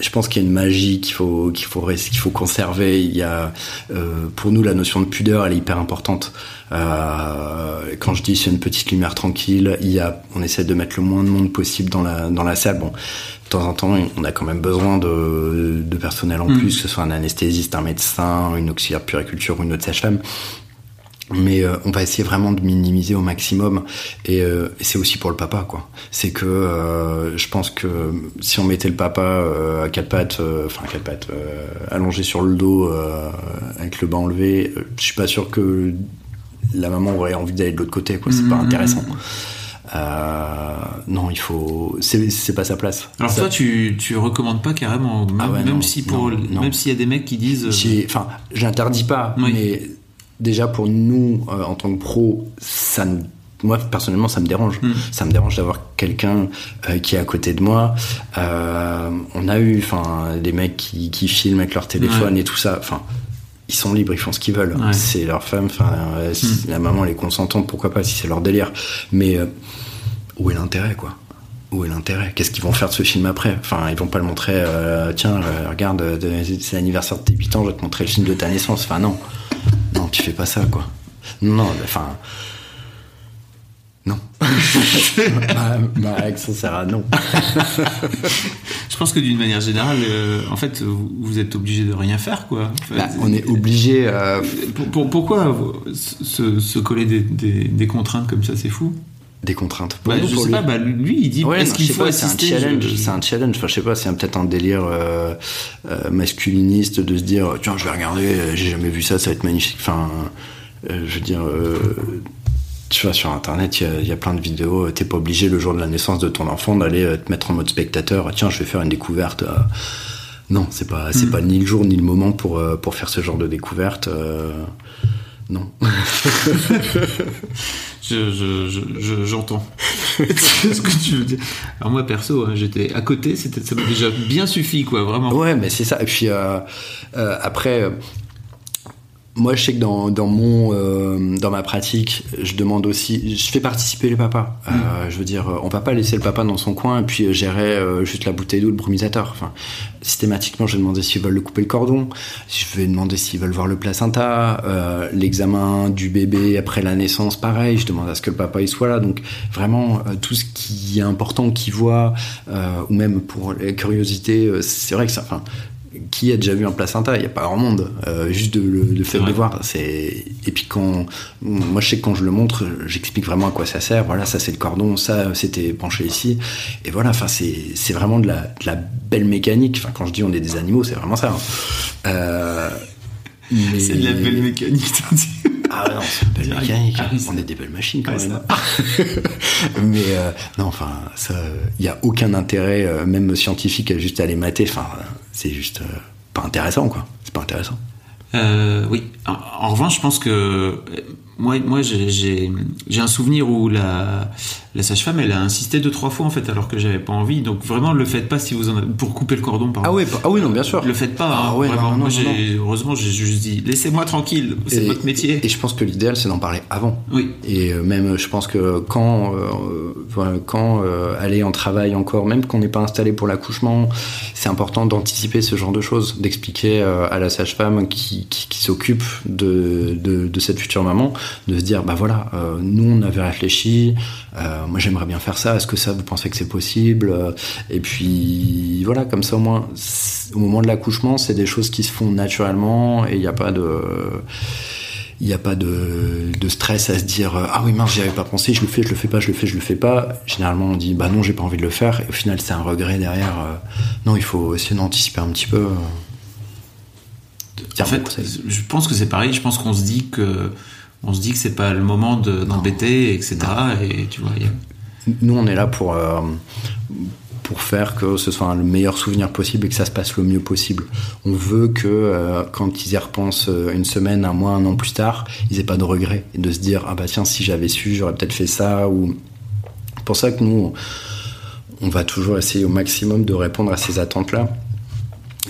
je pense qu'il y a une magie qu'il faut qu'il faut qu'il faut conserver. Il y a euh, pour nous la notion de pudeur, elle est hyper importante. Euh, quand je dis c'est une petite lumière tranquille, il y a, on essaie de mettre le moins de monde possible dans la dans la salle. Bon, de temps en temps, on a quand même besoin de, de personnel en Mm. plus, que ce soit un anesthésiste, un médecin, une auxiliaire de puriculture ou une autre sage-femme. Mais euh, on va essayer vraiment de minimiser au maximum et, euh, et c'est aussi pour le papa quoi c'est que euh, je pense que si on mettait le papa euh, à quatre pattes enfin à quatre pattes euh, allongé sur le dos euh, avec le bas enlevé euh, je suis pas sûr que la maman aurait envie d'aller de l'autre côté quoi c'est pas Mhm. intéressant Euh, non il faut c'est c'est pas sa place Alors Ça- toi, tu, tu recommandes pas carrément, même, Ah ouais, même non, si pour, non, non. même s'il y a des mecs qui disent. Enfin, j'interdis pas, Oui. mais déjà pour nous, euh, en tant que pro, ça moi personnellement, ça me dérange. Mm. Ça me dérange d'avoir quelqu'un euh, qui est à côté de moi. Euh, on a eu, enfin, des mecs qui, qui filment avec leur téléphone Ouais. et tout ça. Enfin, ils sont libres, ils font ce qu'ils veulent. Ouais. C'est leur femme. Enfin, euh, si la maman elle est consentante, pourquoi pas si c'est leur délire. Mais où est l'intérêt, quoi? Où est l'intérêt? Qu'est-ce qu'ils vont faire de ce film après? Enfin, ils vont pas le montrer. euh, Tiens, euh, regarde, euh, c'est l'anniversaire de tes 8 ans, je vais te montrer le film de ta naissance. Enfin, non, non, tu fais pas ça, quoi. Non, enfin, non. [LAUGHS] ma, ma réaction sert à non. [LAUGHS] Je pense que d'une manière générale, euh, en fait, vous, vous êtes obligé de rien faire, quoi. Bah, on est obligé. pour- pour- pourquoi se, se coller des, des- des contraintes comme ça, c'est fou? Des contraintes. Pour Bah, nous, Je pour sais lui. pas, bah, lui, il dit Ouais, est-ce non, qu'il faut pas, c'est un challenge, je- c'est un challenge. Enfin, je sais pas, c'est peut-être un délire euh, euh, masculiniste de se dire, tiens, je vais regarder, euh, j'ai jamais vu ça, ça va être magnifique. Enfin, euh, je veux dire, euh, tu vois, sur Internet, il y a- il y, a plein de vidéos. T'es pas obligé le jour de la naissance de ton enfant d'aller te mettre en mode spectateur. Tiens, je vais faire une découverte. Non, c'est pas, c'est Mm. pas ni le jour ni le moment pour pour faire ce genre de découverte. Non. [LAUGHS] Je, je, je, je- j'entends [LAUGHS] ce que tu veux dire. Alors moi perso, hein, j'étais à côté, c'était ça m'a déjà bien suffi quoi, vraiment. Ouais, mais c'est ça. Et puis euh, euh, après, moi, je sais que dans, dans mon euh, dans ma pratique, je demande aussi, je fais participer les papas. Euh, je veux dire, on va pas laisser le papa dans son coin et puis euh, gérer euh, juste la bouteille d'eau, le brumisateur. Enfin, systématiquement, je vais demander s'ils veulent le couper le cordon. Je vais demander s'ils veulent voir le placenta, euh, l'examen du bébé après la naissance, pareil. Je demande à ce que le papa il soit là. Donc vraiment, euh, tout ce qui est important qu'il voit, euh, ou même pour la curiosité, euh, c'est vrai que ça. Enfin, qui a déjà vu un placenta Il n'y a pas grand monde. Euh, juste de, le, le fait de voir. C'est et puis quand moi je sais que quand je le montre, j'explique vraiment à quoi ça sert. Voilà, ça c'est le cordon, ça c'était penché ici. Et voilà, enfin c'est c'est vraiment de la, de la belle mécanique. Enfin quand je dis on est des animaux, c'est vraiment ça. hein. Euh, mais- C'est de la belle mécanique. ah non, c'est une belle mécanique. Ah oui, c'est- on est des belles machines quand Ouais, même. [LAUGHS] Mais euh, non, enfin, ça, il n'y a aucun intérêt, euh, même scientifique, à juste aller mater. Enfin, c'est juste euh, pas intéressant, quoi. C'est pas intéressant. Oui. En, en revanche, je pense que moi, moi, j'ai- un souvenir où la la sage-femme, elle a insisté deux trois fois en fait, alors que j'avais pas envie. Donc vraiment, le faites pas si vous en avez pour couper le cordon. Pardon. Ah oui, ah oui, non, bien sûr. Le faites pas. Ah hein, ouais, vraiment. non, non, Moi, non, heureusement, j'ai juste dit laissez-moi tranquille. C'est votre métier. Et je pense que l'idéal, c'est d'en parler avant. Oui. Et euh, même, je pense que quand, euh, quand euh, aller en travail encore, même qu'on n'est pas installé pour l'accouchement, c'est important d'anticiper ce genre de choses, d'expliquer euh, à la sage-femme qui, qui, qui s'occupe de, de, de cette future maman, de se dire, bah voilà, euh, nous on avait réfléchi, euh, moi j'aimerais bien faire ça, est-ce que ça vous pensez que c'est possible Euh, Et puis voilà, comme ça au moins, au moment de l'accouchement, c'est des choses qui se font naturellement et il n'y a pas de il n'y a pas de, de stress à se dire ah oui mince j'y avais pas pensé je le fais je le fais pas je le fais je le fais pas généralement on dit bah non j'ai pas envie de le faire et au final c'est un regret derrière non il faut essayer d'anticiper un petit peu. En fait, je pense que c'est pareil. Je pense qu'on se dit que on se dit que c'est pas le moment de- d'embêter, etc. Et tu vois, il y a- nous on est là pour euh, pour faire que ce soit le meilleur souvenir possible et que ça se passe le mieux possible. On veut que euh, quand ils y repensent euh, une semaine, un mois, un an plus tard, ils aient pas de regrets et de se dire ah bah tiens si j'avais su j'aurais peut-être fait ça ou c'est pour ça que nous on va toujours essayer au maximum de répondre à ces attentes là.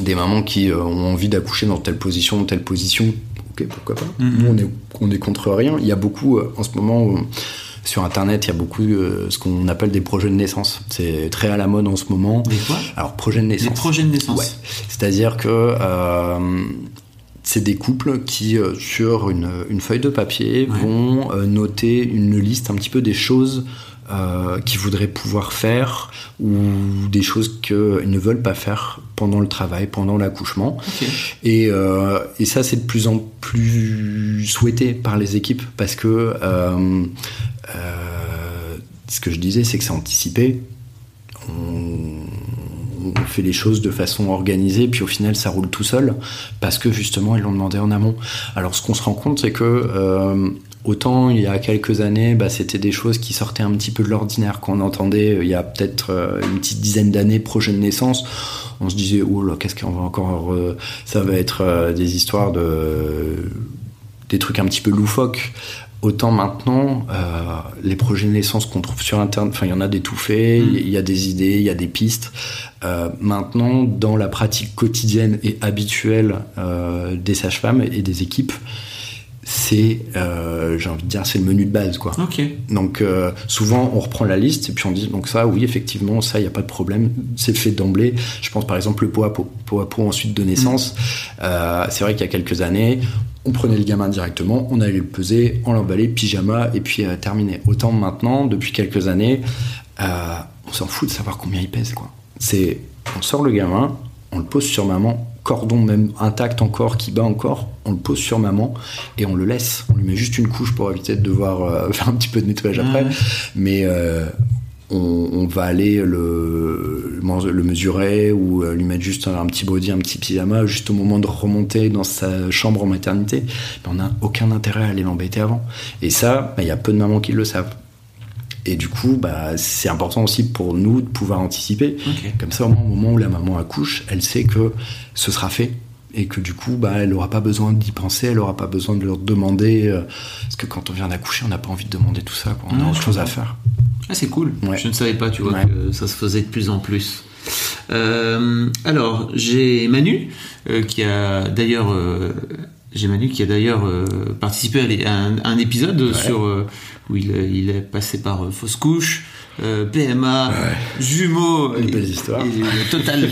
Des mamans qui euh, ont envie d'accoucher dans telle position, telle position, ok pourquoi pas. Mhm. Nous on est on est contre rien. Il y a beaucoup euh, en ce moment. sur Internet, il y a beaucoup euh, ce qu'on appelle des projets de naissance. C'est très à la mode en ce moment. Des quoi? Alors, projet de naissance. Des projets de naissance. Ouais. C'est-à-dire que euh, c'est des couples qui, euh, sur une, une feuille de papier, Ouais. vont noter une liste un petit peu des choses euh, qu'ils voudraient pouvoir faire ou des choses qu'ils ne veulent pas faire pendant le travail, pendant l'accouchement. Et, euh, et, ça, c'est de plus en plus souhaité par les équipes parce que euh, ce que je disais, c'est que c'est anticipé. On, on fait les choses de façon organisée, puis au final ça roule tout seul, parce que justement ils l'ont demandé en amont. Alors ce qu'on se rend compte, c'est que euh, autant il y a quelques années, bah, c'était des choses qui sortaient un petit peu de l'ordinaire, qu'on entendait euh, il y a peut-être euh, une petite dizaine d'années, projet de naissance, on se disait, oh là, qu'est-ce qu'on va encore... ça va être des histoires de... des trucs un petit peu loufoques. Autant maintenant, euh, les projets de naissance qu'on trouve sur Internet, enfin, il y en a des tout faits, mm. il y a des idées, il y a des pistes. Euh, maintenant, dans la pratique quotidienne et habituelle euh, des sages-femmes et des équipes, c'est, j'ai envie de dire, c'est le menu de base, quoi. Donc, souvent, on reprend la liste et puis on dit, donc ça, oui, effectivement, ça, il n'y a pas de problème, c'est fait d'emblée. Je pense, par exemple, le pot à pot, pot à pot ensuite de naissance. Mm. c'est vrai qu'il y a quelques années, on prenait le gamin directement, on allait le peser, on l'emballait, pyjama, et puis euh, terminé. Autant maintenant, depuis quelques années, euh, on s'en fout de savoir combien il pèse. Quoi. C'est, on sort le gamin, on le pose sur maman, cordon même intact encore, qui bat encore, on le pose sur maman et on le laisse. On lui met juste une couche pour éviter de devoir euh, [LAUGHS] faire un petit peu de nettoyage après. Mais on, va aller le, le mesurer ou euh, lui mettre juste un, petit body, un petit pyjama, juste au moment de remonter dans sa chambre en maternité. on n'a aucun intérêt à aller l'embêter avant. Et ça, bah, il y a peu de mamans qui le savent. Et du coup, bah, c'est important aussi pour nous de pouvoir anticiper. Comme ça, au moment où la maman accouche, elle sait que ce sera fait et que du coup, bah, elle n'aura pas besoin d'y penser, elle n'aura pas besoin de leur demander. Euh, parce que quand on vient d'accoucher, on n'a pas envie de demander tout ça. On a autre chose à faire. Ah, c'est cool. Je ne savais pas, tu vois, que ça se faisait de plus en plus. Euh, alors, j'ai Manu, euh, qui a d'ailleurs. Euh, j'ai Manu qui a d'ailleurs participé à, un, épisode sur où il, il, est passé par fausse couche, PMA, jumeaux, une belle histoire, et, total,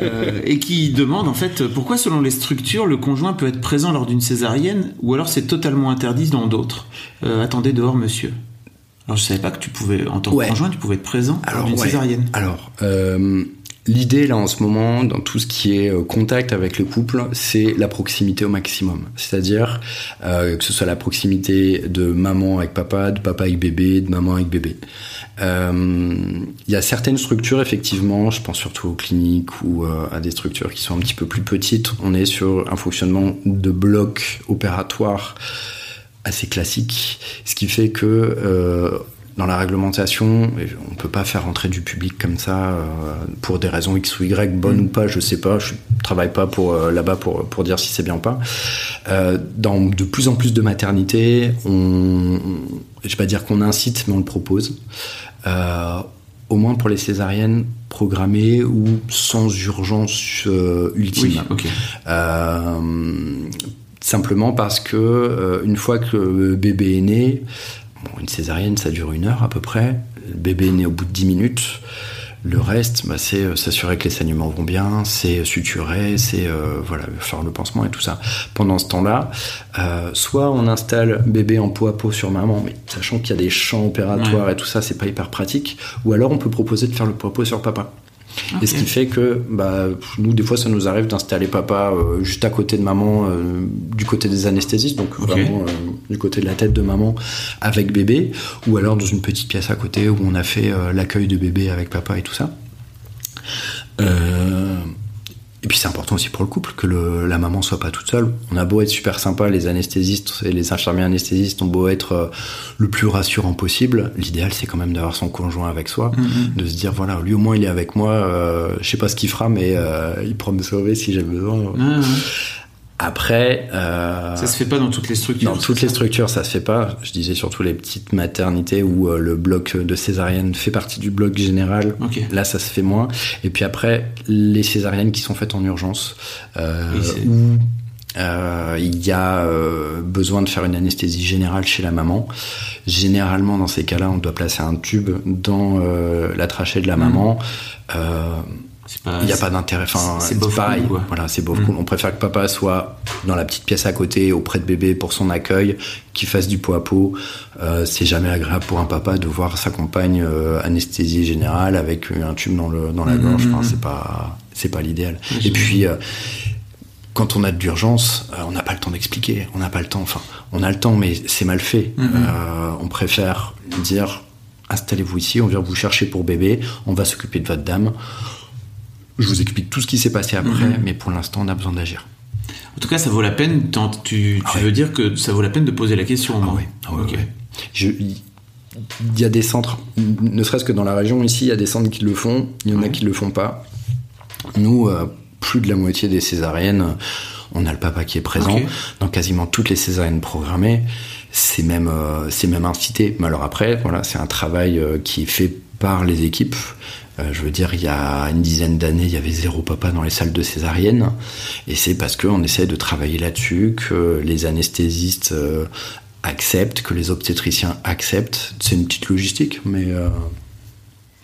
[LAUGHS] et qui demande en fait pourquoi selon les structures le conjoint peut être présent lors d'une césarienne ou alors c'est totalement interdit dans d'autres? attendez dehors, monsieur. Alors je savais pas que tu pouvais, en tant que conjoint, tu pouvais être présent Alors, d'une césarienne. Alors, euh, l'idée là en ce moment, dans tout ce qui est euh, contact avec le couple, c'est la proximité au maximum. C'est-à-dire euh, que ce soit la proximité de maman avec papa, de papa avec bébé, de maman avec bébé. Il y a certaines structures, effectivement, je pense surtout aux cliniques ou à des structures qui sont un petit peu plus petites. On est sur un fonctionnement de bloc opératoire assez classique, ce qui fait que euh, dans la réglementation, on peut pas faire rentrer du public comme ça euh, pour des raisons X ou Y, bonnes ou pas, je sais pas, je travaille pas pour euh, là-bas pour, pour dire si c'est bien ou pas. dans de plus en plus de maternités, on, je vais pas dire qu'on incite, mais on le propose. au moins pour les césariennes programmées ou sans urgence ultime. Oui, Simplement parce que euh, une fois que le bébé est né, une césarienne ça dure une heure à peu près, le bébé est né au bout de 10 minutes. Le reste, bah, c'est euh, s'assurer que les saignements vont bien, c'est suturer, c'est euh, voilà faire le pansement et tout ça. Pendant ce temps-là, soit on installe bébé en peau à peau sur maman, mais sachant qu'il y a des champs opératoires et tout ça, c'est pas hyper pratique. Ou alors on peut proposer de faire le peau à peau sur papa. Et ce qui fait que bah, nous, des fois, ça nous arrive d'installer papa euh, juste à côté de maman, euh, du côté des anesthésistes, donc vraiment euh, du côté de la tête de maman avec bébé, ou alors dans une petite pièce à côté où on a fait l'accueil de bébé avec papa et tout ça. Et puis c'est important aussi pour le couple que le, la maman soit pas toute seule. On a beau être super sympa, les anesthésistes et les infirmiers anesthésistes ont beau être euh, le plus rassurant possible. L'idéal c'est quand même d'avoir son conjoint avec soi, mm-hmm. de se dire voilà lui au moins il est avec moi. Euh, je sais pas ce qu'il fera mais euh, il prend me sauver si j'ai besoin. Après, euh, ça se fait pas dans toutes les structures. Dans toutes les structures, ça se fait pas. Je disais surtout les petites maternités où euh, le bloc de césarienne fait partie du bloc général. Là, ça se fait moins. Et puis après, les césariennes qui sont faites en urgence, euh, où euh, il y a euh, besoin de faire une anesthésie générale chez la maman. Généralement, dans ces cas-là, on doit placer un tube dans la trachée de la mmh. maman il n'y a pas d'intérêt. Enfin, c'est pareil. Cool, voilà, c'est beau. On préfère que papa soit dans la petite pièce à côté, auprès de bébé pour son accueil, qu'il fasse du pot à pot. Euh, c'est jamais agréable pour un papa de voir sa compagne euh, anesthésie générale avec un tube dans le dans la gorge. Enfin, c'est pas c'est pas l'idéal. Et puis euh, quand on a de l'urgence, on n'a pas le temps d'expliquer, on n'a pas le temps. Enfin, on a le temps, mais c'est mal fait. on préfère dire installez-vous ici, on vient vous chercher pour bébé, on va s'occuper de votre dame. Je vous explique tout ce qui s'est passé après, mhm. mais pour l'instant, on a besoin d'agir. En tout cas, ça vaut la peine. Tu, ah veux dire que ça vaut la peine de poser la question. Ah oui. Ah il y a des centres, ne serait-ce que dans la région ici, il y a des centres qui le font. Il y en a qui le font pas. Nous, euh, plus de la moitié des césariennes, on a le papa qui est présent dans quasiment toutes les césariennes programmées. C'est même, euh, c'est même incité. Mais alors après, voilà, c'est un travail euh, qui est fait par les équipes. Euh, je veux dire, il y a une dizaine d'années, il y avait zéro papa dans les salles de césarienne. Et c'est parce qu'on essaie de travailler là-dessus, que les anesthésistes euh, acceptent, que les obstétriciens acceptent. C'est une petite logistique, mais... Euh,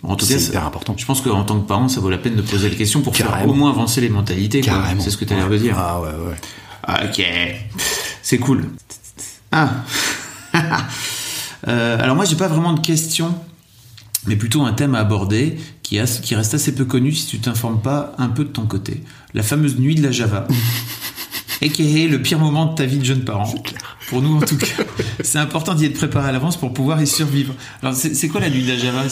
en tout cas, c'est hyper important. Je pense qu'en tant que parent, ça vaut la peine de poser la question pour faire au moins avancer les mentalités. C'est ce que tu as l'air de dire. Ah ouais, ouais. Ah, ok. C'est cool. Ah. [LAUGHS] alors moi, j'ai pas vraiment de questions mais plutôt un thème à aborder qui, qui reste assez peu connu si tu t'informes pas un peu de ton côté. La fameuse nuit de la Java. et qui est le pire moment de ta vie de jeune parent. Pour nous, en tout cas. [LAUGHS] c'est important d'y être préparé à l'avance pour pouvoir y survivre. Alors, c'est quoi la nuit de la Java?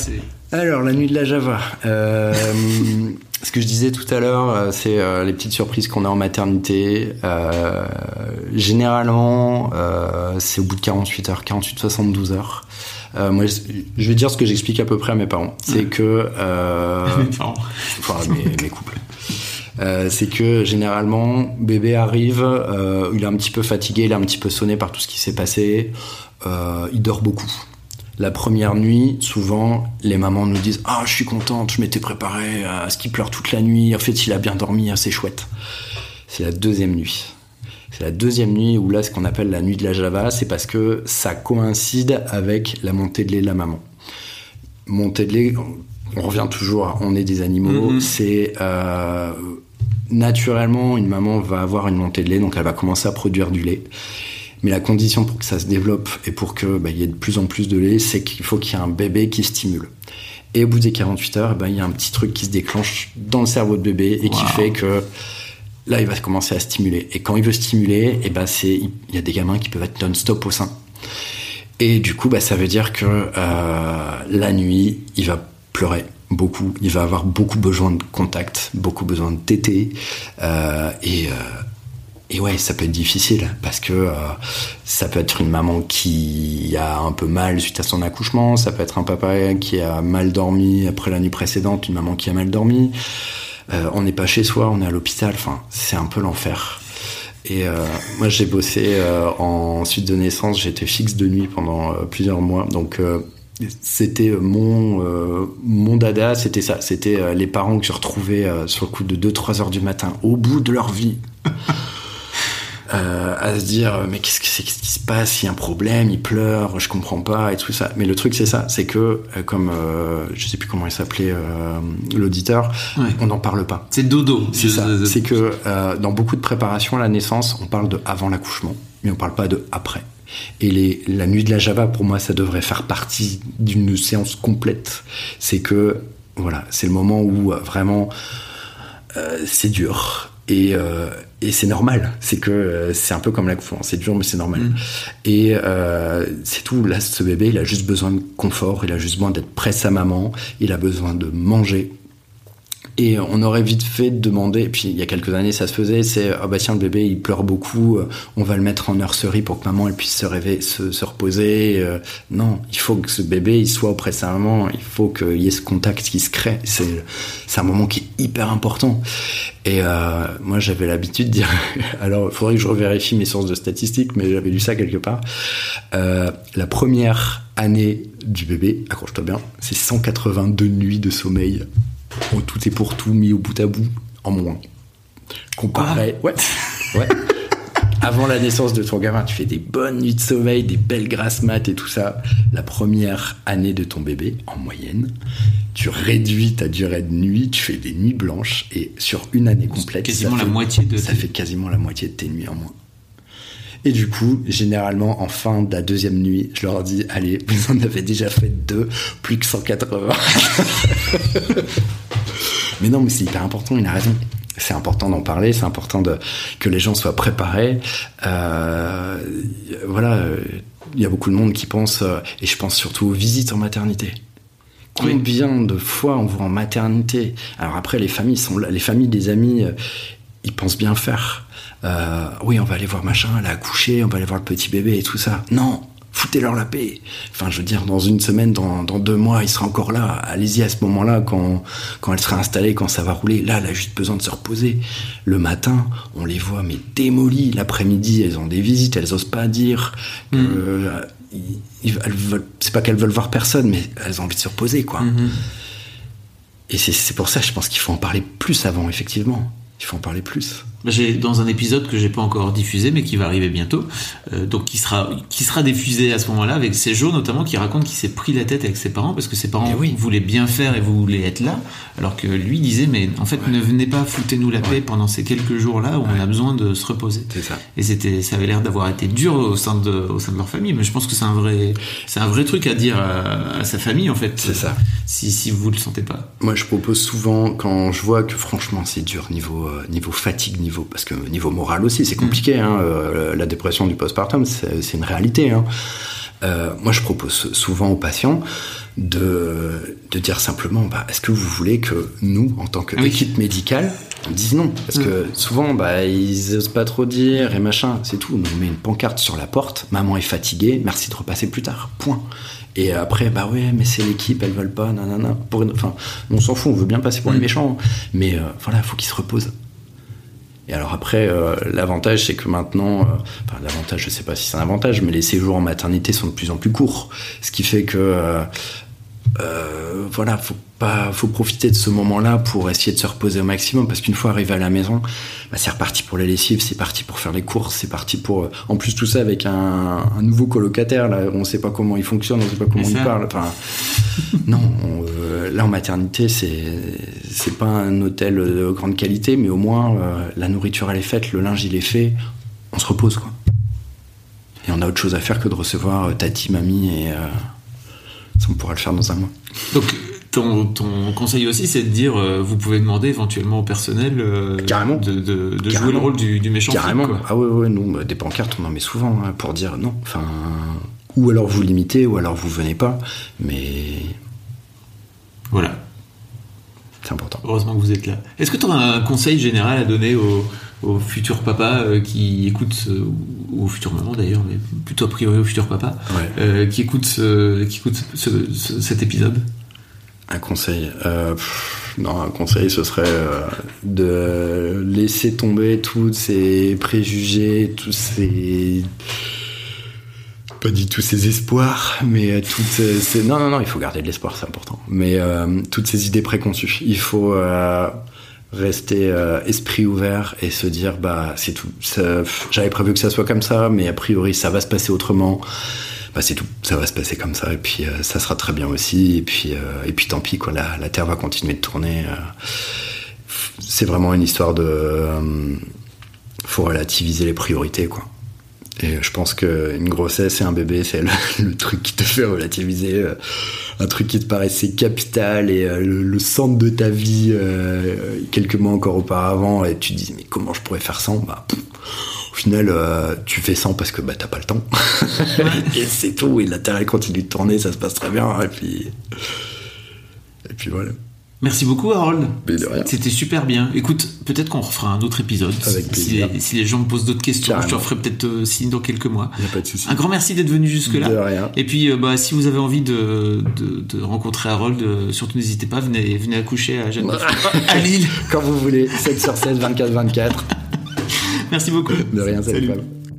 Alors, la nuit de la Java. Euh, [LAUGHS] ce que je disais tout à l'heure, euh, c'est euh, les petites surprises qu'on a en maternité. généralement, c'est au bout de 48 heures, 48-72 heures. Euh, moi, je vais dire ce que j'explique à peu près à mes parents. C'est que. Euh, [LAUGHS] mes parents. Enfin, mes, couples. Euh, c'est que généralement, bébé arrive, euh, il est un petit peu fatigué, il est un petit peu sonné par tout ce qui s'est passé, il dort beaucoup. La première nuit, souvent, les mamans nous disent Ah, je suis contente, je m'étais préparée à ce qu'il pleure toute la nuit, en fait, il a bien dormi, c'est chouette. C'est la deuxième nuit. C'est la deuxième nuit où là, ce qu'on appelle la nuit de la Java, c'est parce que ça coïncide avec la montée de lait de la maman. Montée de lait, on revient toujours, on est des animaux, mm-hmm. c'est euh, naturellement une maman va avoir une montée de lait, donc elle va commencer à produire du lait. Mais la condition pour que ça se développe et pour qu'il bah, y ait de plus en plus de lait, c'est qu'il faut qu'il y ait un bébé qui stimule. Et au bout des 48 heures, bah, il y a un petit truc qui se déclenche dans le cerveau de bébé et qui fait que là, il va commencer à stimuler. Et quand il veut stimuler, et eh ben, c'est, il y a des gamins qui peuvent être non-stop au sein. Et du coup, bah, ça veut dire que euh, la nuit, il va pleurer beaucoup. Il va avoir beaucoup besoin de contact, beaucoup besoin de téter. Euh, et, euh, et ouais, ça peut être difficile parce que euh, ça peut être une maman qui a un peu mal suite à son accouchement. Ça peut être un papa qui a mal dormi après la nuit précédente, une maman qui a mal dormi. Euh, on n'est pas chez soi, on est à l'hôpital. Enfin, c'est un peu l'enfer. Et euh, moi, j'ai bossé euh, en suite de naissance. J'étais fixe de nuit pendant plusieurs mois. Donc, c'était mon mon dada. C'était ça. C'était les parents que je retrouvais sur le coup de 2-3 heures du matin, au bout de leur vie. Euh, à se dire mais qu'est-ce que c'est qui se passe il y a un problème il pleure je comprends pas et tout ça. Mais le truc c'est ça c'est que euh, comme euh, je sais plus comment il s'appelait l'auditeur on n'en parle pas. C'est dodo. C'est ça. C'est que dans beaucoup de préparations à la naissance on parle de avant l'accouchement mais on parle pas de après. Et les, la nuit de la Java, pour moi, ça devrait faire partie d'une séance complète. C'est que, voilà, c'est le moment où vraiment c'est dur. Et, et c'est normal. C'est que euh, c'est un peu comme l'accouchement. C'est dur, mais c'est normal. Mm. Et euh, c'est tout. Là, ce bébé, il a juste besoin de confort. Il a juste besoin d'être près de sa maman. Il a besoin de manger. Et on aurait vite fait de demander, puis il y a quelques années ça se faisait, c'est ah bah tiens le bébé il pleure beaucoup, euh, on va le mettre en nurserie pour que maman elle puisse se rêver, se reposer. Euh. non, il faut que ce bébé il soit auprès de sa maman, il faut qu'il y ait ce contact qui se crée. C'est c'est un moment qui est hyper important. Et euh, moi j'avais l'habitude de dire, [LAUGHS] alors il faudrait que je revérifie mes sources de statistiques, mais j'avais lu ça quelque part. la première année du bébé, accroche-toi bien, c'est 182 nuits de sommeil tout est pour tout mis au bout à bout en moins. Comparé. Ah. Ouais. Ouais. avant la naissance de ton gamin, tu fais des bonnes nuits de sommeil, des belles grasses maths et tout ça. La première année de ton bébé, en moyenne, tu réduis ta durée de nuit, tu fais des nuits blanches et sur une année complète, Quasiment ça la fait- moitié de ça fait quasiment la moitié de tes nuits en moins. Et du coup, généralement, en fin de la deuxième nuit, je leur dis, allez, vous en avez déjà fait deux, plus que 180. [LAUGHS] mais non, mais c'est hyper important, il a raison. C'est important d'en parler, c'est important de, que les gens soient préparés. Euh, voilà, il y a beaucoup de monde qui pense, euh, et je pense surtout aux visites en maternité. Combien de fois on va en maternité? Alors après, les familles sont là, les familles des amis, euh, ils pensent bien faire. Euh, oui, on va aller voir machin, elle a accouché, on va aller voir le petit bébé et tout ça. Non, foutez-leur la paix. Enfin, je veux dire, dans une semaine, dans, dans deux mois, il sera encore là. Allez-y à ce moment-là, quand, quand elle sera installée, quand ça va rouler. Là, elle a juste besoin de se reposer. Le matin, on les voit, mais démolies. L'après-midi, elles ont des visites, elles osent pas dire que, euh, elles veulent- c'est pas qu'elles veulent voir personne, mais elles ont envie de se reposer, quoi. Et c'est- c'est pour ça, je pense qu'il faut en parler plus avant, effectivement. Il faut en parler plus. J'ai dans un épisode que j'ai pas encore diffusé mais qui va arriver bientôt, euh, donc qui sera qui sera diffusé à ce moment-là avec Sejo notamment qui raconte qu'il s'est pris la tête avec ses parents parce que ses parents voulaient bien faire et voulaient être là alors que lui disait mais en fait ne venez pas foutez-nous la paix pendant ces quelques jours là où on a besoin de se reposer. C'est ça. Et c'était ça avait l'air d'avoir été dur au sein de au sein de leur famille mais je pense que c'est un vrai c'est un vrai truc à dire à, à sa famille en fait. C'est ça. Si si vous le sentez pas. Moi, je propose souvent, quand je vois que franchement c'est dur niveau, euh, niveau fatigue, niveau, parce que niveau moral aussi, c'est compliqué. Hein, euh, la dépression du postpartum, c'est une réalité. Hein. Euh, moi, je propose souvent aux patients de, de dire simplement bah, est-ce que vous voulez que nous, en tant qu'équipe médicale, on dise non? Parce que souvent, bah, ils osent pas trop dire et machin, c'est tout. On met une pancarte sur la porte maman est fatiguée, merci de repasser plus tard. Point. Et après, bah ouais, mais c'est l'équipe, elles veulent pas, nanana. Pour une- Enfin, on s'en fout, on veut bien passer pour les méchants, mais euh, voilà, il faut qu'ils se reposent. Et alors après, euh, l'avantage, c'est que maintenant, euh, enfin l'avantage, je sais pas si c'est un avantage, mais les séjours en maternité sont de plus en plus courts, ce qui fait que euh, voilà, faut pas, faut profiter de ce moment-là pour essayer de se reposer au maximum, parce qu'une fois arrivé à la maison, bah, c'est reparti pour les lessives, c'est parti pour faire les courses, c'est parti pour, euh, en plus tout ça avec un, un nouveau colocataire, là, on sait pas comment il fonctionne, on sait pas comment il parle, enfin, [LAUGHS] non, on, euh, là en maternité, c'est c'est pas un hôtel de grande qualité, mais au moins euh, la nourriture elle est faite, le linge il est fait, on se repose quoi. Et on a autre chose à faire que de recevoir euh, tati, mamie et ça on pourra le faire dans un mois. Donc, ton, ton conseil aussi, c'est de dire, euh, vous pouvez demander éventuellement au personnel euh, Carrément. de, de- de jouer le rôle du, du méchant. Carrément. quoi. ah ouais ouais nous bah, des pancartes on en met souvent hein, pour dire non. Enfin ou alors vous limitez ou alors vous venez pas, mais Voilà. c'est important. Heureusement que vous êtes là. Est-ce que tu auras un conseil général à donner aux, aux futurs papas euh, qui écoutent, ou aux futures mamans d'ailleurs, mais plutôt a priori aux futurs papas, Ouais. qui écoutent, qui écoutent ce- ce- cet épisode? Un conseil. euh, non, un conseil, ce serait euh, de laisser tomber tous ces préjugés, tous ces. Pas du tout ces espoirs, mais euh, toutes ces... Non, non, non, il faut garder de l'espoir, c'est important. Mais toutes ces idées préconçues. Il faut rester esprit ouvert et se dire, bah, c'est tout. J'avais prévu que ça soit comme ça, mais a priori, ça va se passer autrement bah c'est tout, ça va se passer comme ça et puis euh, ça sera très bien aussi et puis euh, et puis tant pis quoi, la, la terre va continuer de tourner. euh. c'est vraiment une histoire de faut relativiser les priorités quoi. Et je pense que une grossesse et un bébé c'est le, [LAUGHS] truc qui te fait relativiser un truc qui te paraissait capital et le, centre de ta vie quelques mois encore auparavant et tu te dis mais comment je pourrais faire sans bah au final, euh, tu fais 100 parce que bah, t'as pas le temps. [LAUGHS] et c'est tout. Et la Terre, elle continue de tourner, ça se passe très bien. Et puis, et puis voilà. Merci beaucoup, Harold. C'était super bien. Écoute, peut-être qu'on refera un autre épisode. Avec si, plaisir. les, si les gens me posent d'autres questions, je te referai peut-être euh, signe dans quelques mois. Y a pas de souci. Un grand merci d'être venu jusque-là. De rien. Et puis, euh, bah, si vous avez envie de, de, de rencontrer Harold, euh, surtout n'hésitez pas, venez, venez accoucher à Jeanne [LAUGHS] à Lille. Quand vous voulez, 7 sur 7, 24, 24. Merci beaucoup. De rien, salut.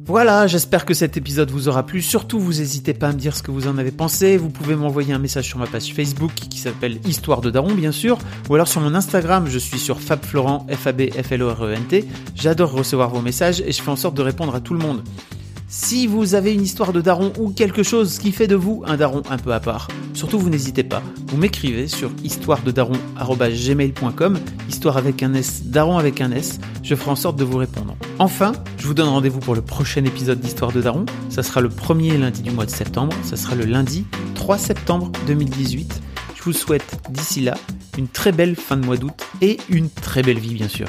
Voilà, j'espère que cet épisode vous aura plu. Surtout, vous n'hésitez pas à me dire ce que vous en avez pensé. Vous pouvez m'envoyer un message sur ma page Facebook qui s'appelle Histoire de Daron, bien sûr. Ou alors sur mon Instagram, je suis sur FabFlorent, F-A-B-F-L-O-R-E-N-T. J'adore recevoir vos messages et je fais en sorte de répondre à tout le monde. Si vous avez une histoire de daron ou quelque chose qui fait de vous un daron un peu à part, surtout vous n'hésitez pas, vous m'écrivez sur histoirededaron.gmail.com, histoire avec un S, daron avec un S, je ferai en sorte de vous répondre. Enfin, je vous donne rendez-vous pour le prochain épisode d'Histoire de Daron, ça sera le premier lundi du mois de septembre, ça sera le lundi 3 septembre 2018. Je vous souhaite d'ici là une très belle fin de mois d'août et une très belle vie bien sûr.